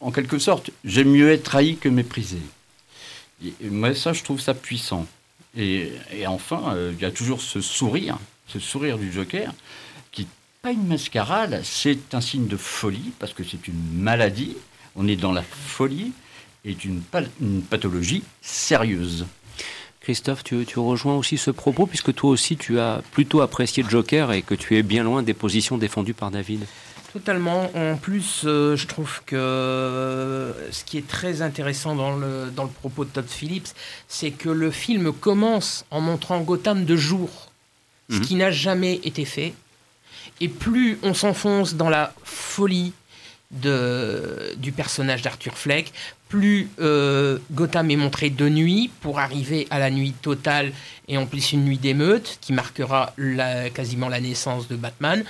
en quelque sorte, j'aime mieux être trahi que méprisé. Et, moi, ça, je trouve ça puissant. Et, enfin, euh, il y a toujours ce sourire, ce sourire du Joker, qui n'est pas une mascarade, c'est un signe de folie, parce que c'est une maladie, on est dans la folie, et une pathologie sérieuse. Christophe, tu, tu rejoins aussi ce propos, puisque toi aussi tu as plutôt apprécié Joker et que tu es bien loin des positions défendues par David. Totalement. En plus, euh, je trouve que euh, ce qui est très intéressant dans le, dans le propos de Todd Phillips, c'est que le film commence en montrant Gotham de jour, ce Mhm. qui n'a jamais été fait. Et plus on s'enfonce dans la folie du personnage d'Arthur Fleck, plus euh, Gotham est montré de nuit pour arriver à la nuit totale et en plus une nuit d'émeute qui marquera quasiment la naissance de Batman.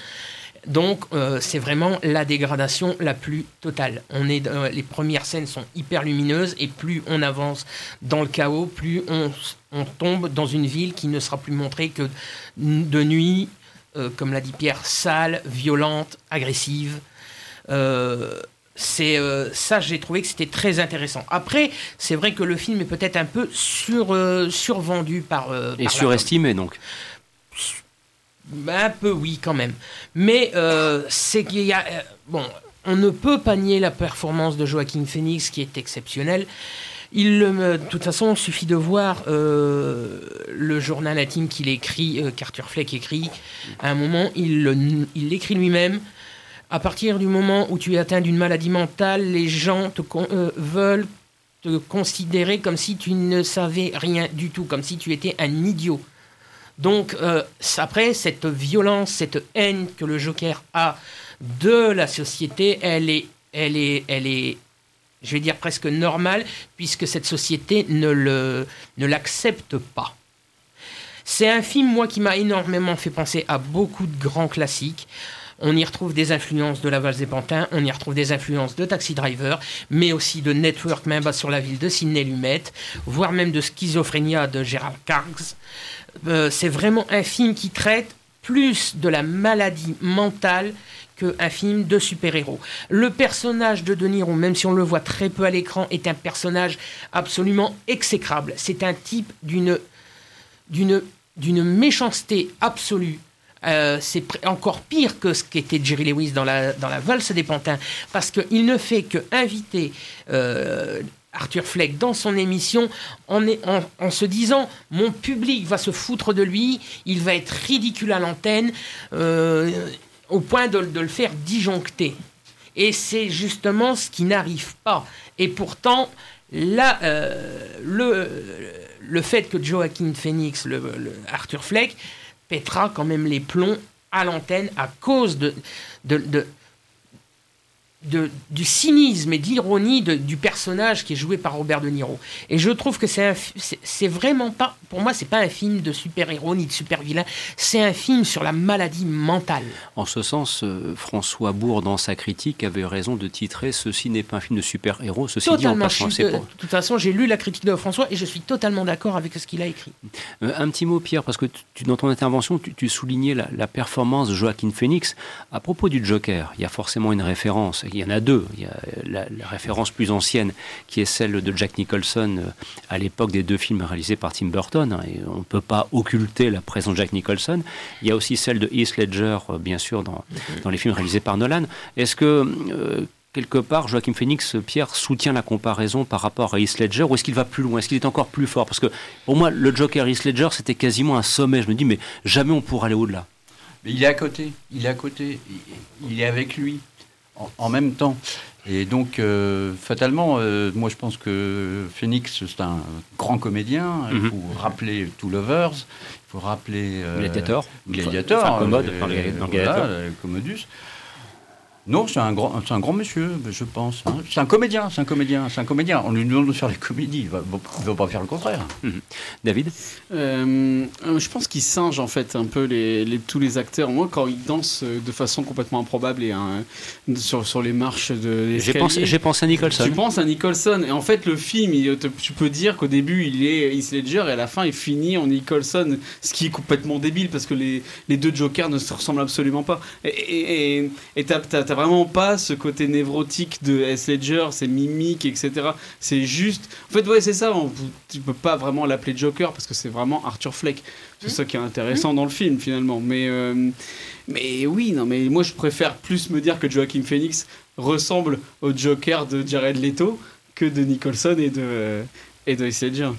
Donc euh, c'est vraiment la dégradation la plus totale. On est dans- les premières scènes sont hyper lumineuses et plus on avance dans le chaos, plus on, tombe dans une ville qui ne sera plus montrée que de nuit, euh, comme l'a dit Pierre, sale, violente, agressive. Euh, c'est euh, ça, j'ai trouvé que c'était très intéressant. Après, c'est vrai que le film est peut-être un peu sur, euh, survendu par. euh, Et par surestimé donc. un peu, oui, quand même. Mais c'est qu'il y a. bon, on ne peut pas nier la performance de Joaquin Phoenix qui est exceptionnelle. Il, de toute façon, il suffit de voir euh, le journal intime qu'il écrit, euh, qu'Arthur Fleck écrit. À un moment, il l'écrit lui-même. À partir du moment où tu es atteint d'une maladie mentale, les gens te euh, veulent te considérer comme si tu ne savais rien du tout, comme si tu étais un idiot. Donc, euh, après, cette violence, cette haine que le Joker a de la société, elle est, elle est, elle est, je vais dire presque normale, puisque cette société ne le, ne l'accepte pas. C'est un film, moi, qui m'a énormément fait penser à beaucoup de grands classiques. On y retrouve des influences de La Valse des Pantins, on y retrouve des influences de Taxi Driver, mais aussi de Network, basse sur la ville de Sidney Lumet, voire même de Schizophrénia de Gérald Kargs. Euh, c'est vraiment un film qui traite plus de la maladie mentale qu'un film de super-héros. Le personnage de De Niro, même si on le voit très peu à l'écran, est un personnage absolument exécrable. C'est un type d'une méchanceté absolue. Euh, c'est encore pire que ce qu'était Jerry Lewis dans la, valse des pantins, parce qu'il ne fait que inviter euh, Arthur Fleck dans son émission en, se disant mon public va se foutre de lui, il va être ridicule à l'antenne, euh, au point de, le faire disjoncter. Et c'est justement ce qui n'arrive pas. Et pourtant, le, fait que Joaquin Phoenix, Arthur Fleck, pètera quand même les plombs à l'antenne à cause de, de, de- de- du cynisme et de l'ironie de- du personnage qui est joué par Robert De Niro. Et je trouve que c'est vraiment pas, pour moi, c'est pas un film de super-héros ni de super-vilain, c'est un film sur la maladie mentale. En ce sens, euh, François Bourg, dans sa critique, avait raison de titrer Ceci n'est pas un film de super-héros. Ceci dit, en Totalement, passant, de, de toute façon, j'ai lu la critique de François et je suis totalement d'accord avec ce qu'il a écrit. Euh, un petit mot, Pierre, parce que tu- dans ton intervention, tu, tu soulignais la, la performance de Joaquin Phoenix. À propos du Joker, il y a forcément une référence. Il y en a deux. Il y a la, la référence plus ancienne, qui est celle de Jack Nicholson euh, à l'époque des deux films réalisés par Tim Burton. hein, et on ne peut pas occulter la présence de Jack Nicholson. Il y a aussi celle de Heath Ledger, euh, bien sûr, dans, dans les films réalisés par Nolan. Est-ce que... euh, Quelque part, Joachim Phoenix, Pierre, soutient la comparaison par rapport à Heath Ledger, ou est-ce qu'il va plus loin? Est-ce qu'il est encore plus fort? Parce que pour moi, le Joker Heath Ledger, c'était quasiment un sommet. Je me dis, mais jamais on pourra aller au-delà. Il est à côté, il est à côté, il est avec lui en, en même temps. Et donc, euh, fatalement, euh, moi je pense que Phoenix, c'est un grand comédien. Il Mhm. faut rappeler Two Lovers, il faut rappeler. euh, Gladiator. Gladiator. Enfin, Commode, dans voilà, Gladiator. Commodus. Non, c'est un grand, c'est un grand monsieur, je pense. hein. C'est un comédien, c'est un comédien, c'est un comédien. On lui demande de faire des comédies, il va, il va pas faire le contraire. David Euh, je pense qu'ils singent en fait un peu les, les- tous les acteurs. Moi, quand ils dansent euh, de façon complètement improbable et hein, sur, sur les marches de J'ai pensé, j'ai pensé à Nicholson. Tu penses à Nicholson et en fait le film, il te- tu peux dire qu'au début il est Heath Ledger et à la fin il finit en Nicholson, ce qui est complètement débile parce que les, les deux Jokers ne se ressemblent absolument pas. Et- Et et- vraiment pas ce côté névrotique de Heath Ledger, ses mimiques, etc. C'est juste, en fait ouais c'est ça, on, tu peux pas vraiment l'appeler Joker parce que c'est vraiment Arthur Fleck. C'est ça qui est intéressant dans le film finalement. Mais euh, mais oui, non, mais moi je préfère plus me dire que Joaquin Phoenix ressemble au Joker de Jared Leto que de Nicholson et de, et de Heath Ledger.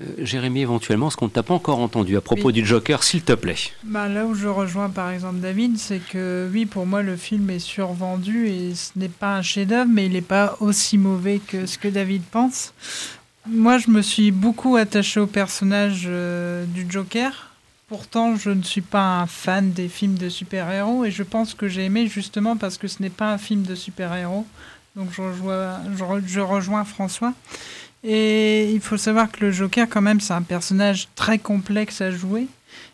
Euh, Jérémy, éventuellement, ce qu'on ne t'a pas encore entendu à propos Oui. du Joker, s'il te plaît? Bah, là où je rejoins par exemple David, c'est que oui, pour moi, le film est survendu et ce n'est pas un chef-d'œuvre, mais il n'est pas aussi mauvais que ce que David pense. Moi, je me suis beaucoup attaché au personnage euh, du Joker. Pourtant, je ne suis pas un fan des films de super-héros et je pense que j'ai aimé justement parce que ce n'est pas un film de super-héros. Donc, je rejoins, je re- je rejoins François. Et il faut savoir que le Joker, quand même, c'est un personnage très complexe à jouer.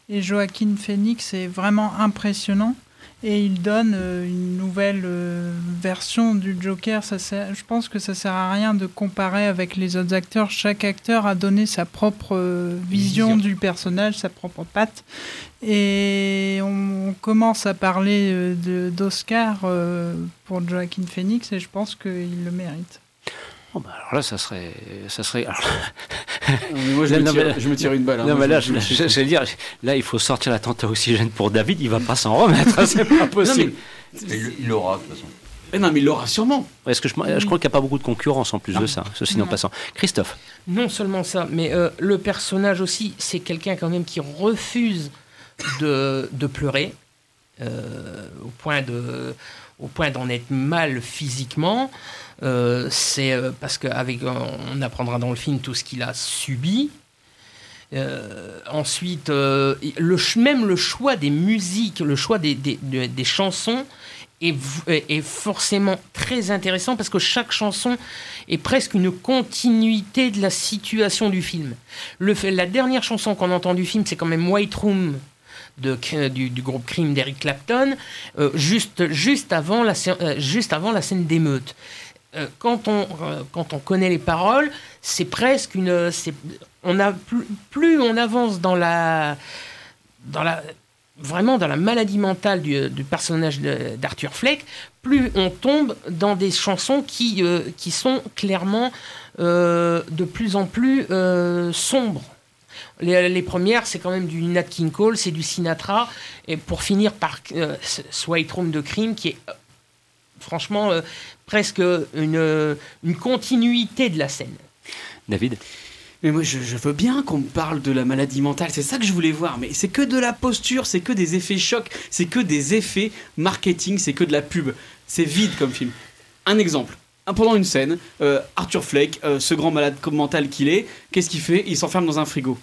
Et Joaquin Phoenix est vraiment impressionnant. Et il donne euh, une nouvelle euh, version du Joker. Ça sert- je pense que ça sert à rien de comparer avec les autres acteurs. Chaque acteur a donné sa propre euh, vision, du personnage, sa propre patte. Et on, on commence à parler d'Oscar pour Joaquin Phoenix et je pense qu'il le mérite. Oh, bah, alors là, ça serait. Ça serait alors- mais moi, je me Non, tire- mais là- je me tire une balle, hein. Non, mais là, je- je, je- je- j'allais dire, là, il faut sortir la tente à oxygène pour David, il va pas s'en remettre, c'est pas possible. Il il l'aura, de toute façon. Mais non, mais il l'aura sûrement. Est-ce que je, je crois qu'il n'y a pas beaucoup de concurrence en plus de ça, ceci en Non. passant. Christophe Non seulement ça, mais euh, le personnage aussi, c'est quelqu'un quand même qui refuse de, de pleurer, euh, au point de au point d'en être mal physiquement. Euh, c'est euh, parce qu'avec on apprendra dans le film tout ce qu'il a subi. Euh, ensuite, le, même le choix des musiques, le choix des, des, des- chansons est, est forcément très intéressant parce que chaque chanson est presque une continuité de la situation du film. Le, la dernière chanson qu'on entend du film, c'est quand même White Room de, du, du groupe Cream d'Eric Clapton, juste, juste, avant la, juste avant la scène d'émeute. Euh, quand, on, euh, quand on connaît les paroles, c'est presque une. On a plus, plus on avance dans la, dans la, vraiment dans la maladie mentale du, du personnage d'Arthur Fleck, plus on tombe dans des chansons qui, euh, qui sont clairement euh, de plus en plus euh, sombres. Les, premières, c'est quand même du Nat King Cole, c'est du Sinatra, et pour finir par euh, Room de Crime, qui est euh, franchement euh, presque une, euh, une continuité de la scène. David? Mais moi, je, je veux bien qu'on me parle de la maladie mentale, c'est ça que je voulais voir. Mais c'est que de la posture, c'est que des effets chocs, c'est que des effets marketing, c'est que de la pub. C'est vide comme film. Un exemple. Pendant une scène, euh, Arthur Fleck, euh, ce grand malade mental qu'il est, qu'est-ce qu'il fait? Il s'enferme dans un frigo.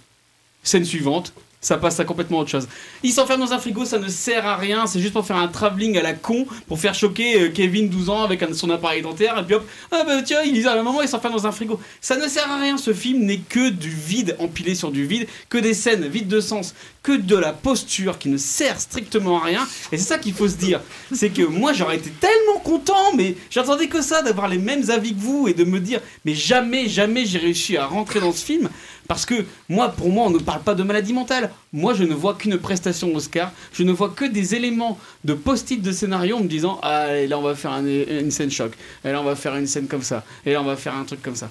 Scène suivante, ça passe à complètement autre chose. Il s'enferme dans un frigo, ça ne sert à rien, c'est juste pour faire un travelling à la con, pour faire choquer euh, Kevin, 12 ans, avec son appareil dentaire, et puis hop, ah bah tiens, il, à un moment, il s'enferme dans un frigo. Ça ne sert à rien, ce film n'est que du vide empilé sur du vide, que des scènes vides de sens, que de la posture qui ne sert strictement à rien, et c'est ça qu'il faut se dire. C'est que moi, j'aurais été tellement content, mais j'attendais que ça, d'avoir les mêmes avis que vous, et de me dire, mais jamais, jamais j'ai réussi à rentrer dans ce film, parce que moi, pour moi, on ne parle pas de maladie mentale. Moi, je ne vois qu'une prestation Oscar. Je ne vois que des éléments de post-it de scénario en me disant Ah, là, on va faire un- une scène choc. Et là, on va faire une scène comme ça. Et là, on va faire un truc comme ça.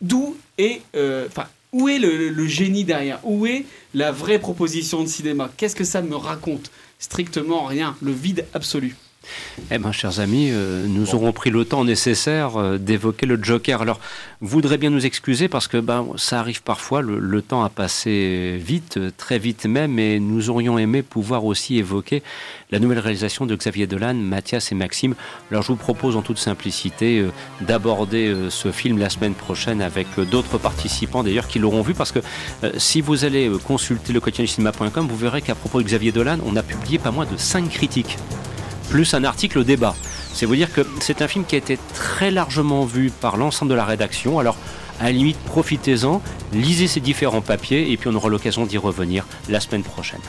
D'où est. euh, Enfin. où est le, le- le génie derrière? Où est la vraie proposition de cinéma? Qu'est-ce que ça me raconte? Strictement rien. Le vide absolu. Eh bien, chers amis, euh, nous aurons pris le temps nécessaire euh, d'évoquer le Joker. Alors, vous voudrez bien nous excuser parce que ben, ça arrive parfois, le, temps a passé vite, très vite même, et nous aurions aimé pouvoir aussi évoquer la nouvelle réalisation de Xavier Dolan, Mathias et Maxime. Alors, je vous propose en toute simplicité euh, d'aborder ce film la semaine prochaine avec d'autres participants d'ailleurs qui l'auront vu parce que si vous allez consulter le cinéma.com, vous verrez qu'à propos de Xavier Dolan, on a publié pas moins de 5 critiques plus un article au débat. C'est vous dire que c'est un film qui a été très largement vu par l'ensemble de la rédaction. Alors, à la limite, profitez-en, lisez ces différents papiers et puis on aura l'occasion d'y revenir la semaine prochaine.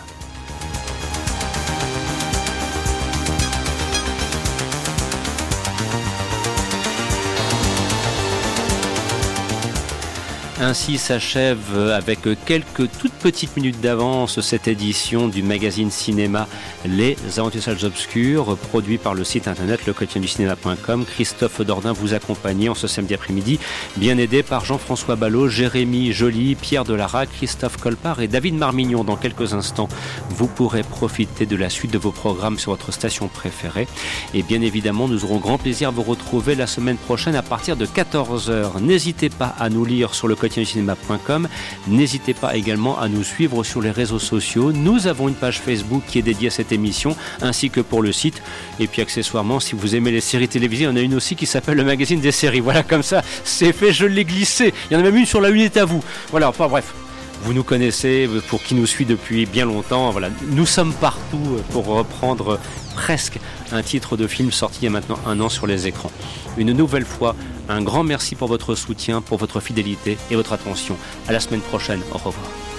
Ainsi s'achève avec quelques toutes petites minutes d'avance cette édition du magazine cinéma Les Aventures Obscures, produit par le site internet cinéma.com. Christophe Dordain vous accompagnait en ce samedi après-midi, bien aidé par Jean-François Ballot, Jérémy Joly, Pierre Delara, Christophe Colpart et David Marmignon. Dans quelques instants, vous pourrez profiter de la suite de vos programmes sur votre station préférée. Et bien évidemment, nous aurons grand plaisir à vous retrouver la semaine prochaine à partir de 14h. N'hésitez pas à nous lire sur le N'hésitez pas également à nous suivre sur les réseaux sociaux. Nous avons une page Facebook qui est dédiée à cette émission, ainsi que pour le site. Et puis accessoirement, si vous aimez les séries télévisées, on a une aussi qui s'appelle le magazine des séries. Voilà, comme ça, c'est fait, je l'ai glissé. Il y en a même une sur la unité à vous. Voilà, enfin bref. Vous nous connaissez, pour qui nous suit depuis bien longtemps. Voilà, nous sommes partout pour reprendre presque un titre de film sorti il y a maintenant un an sur les écrans. Une nouvelle fois, un grand merci pour votre soutien, pour votre fidélité et votre attention. À la semaine prochaine. Au revoir.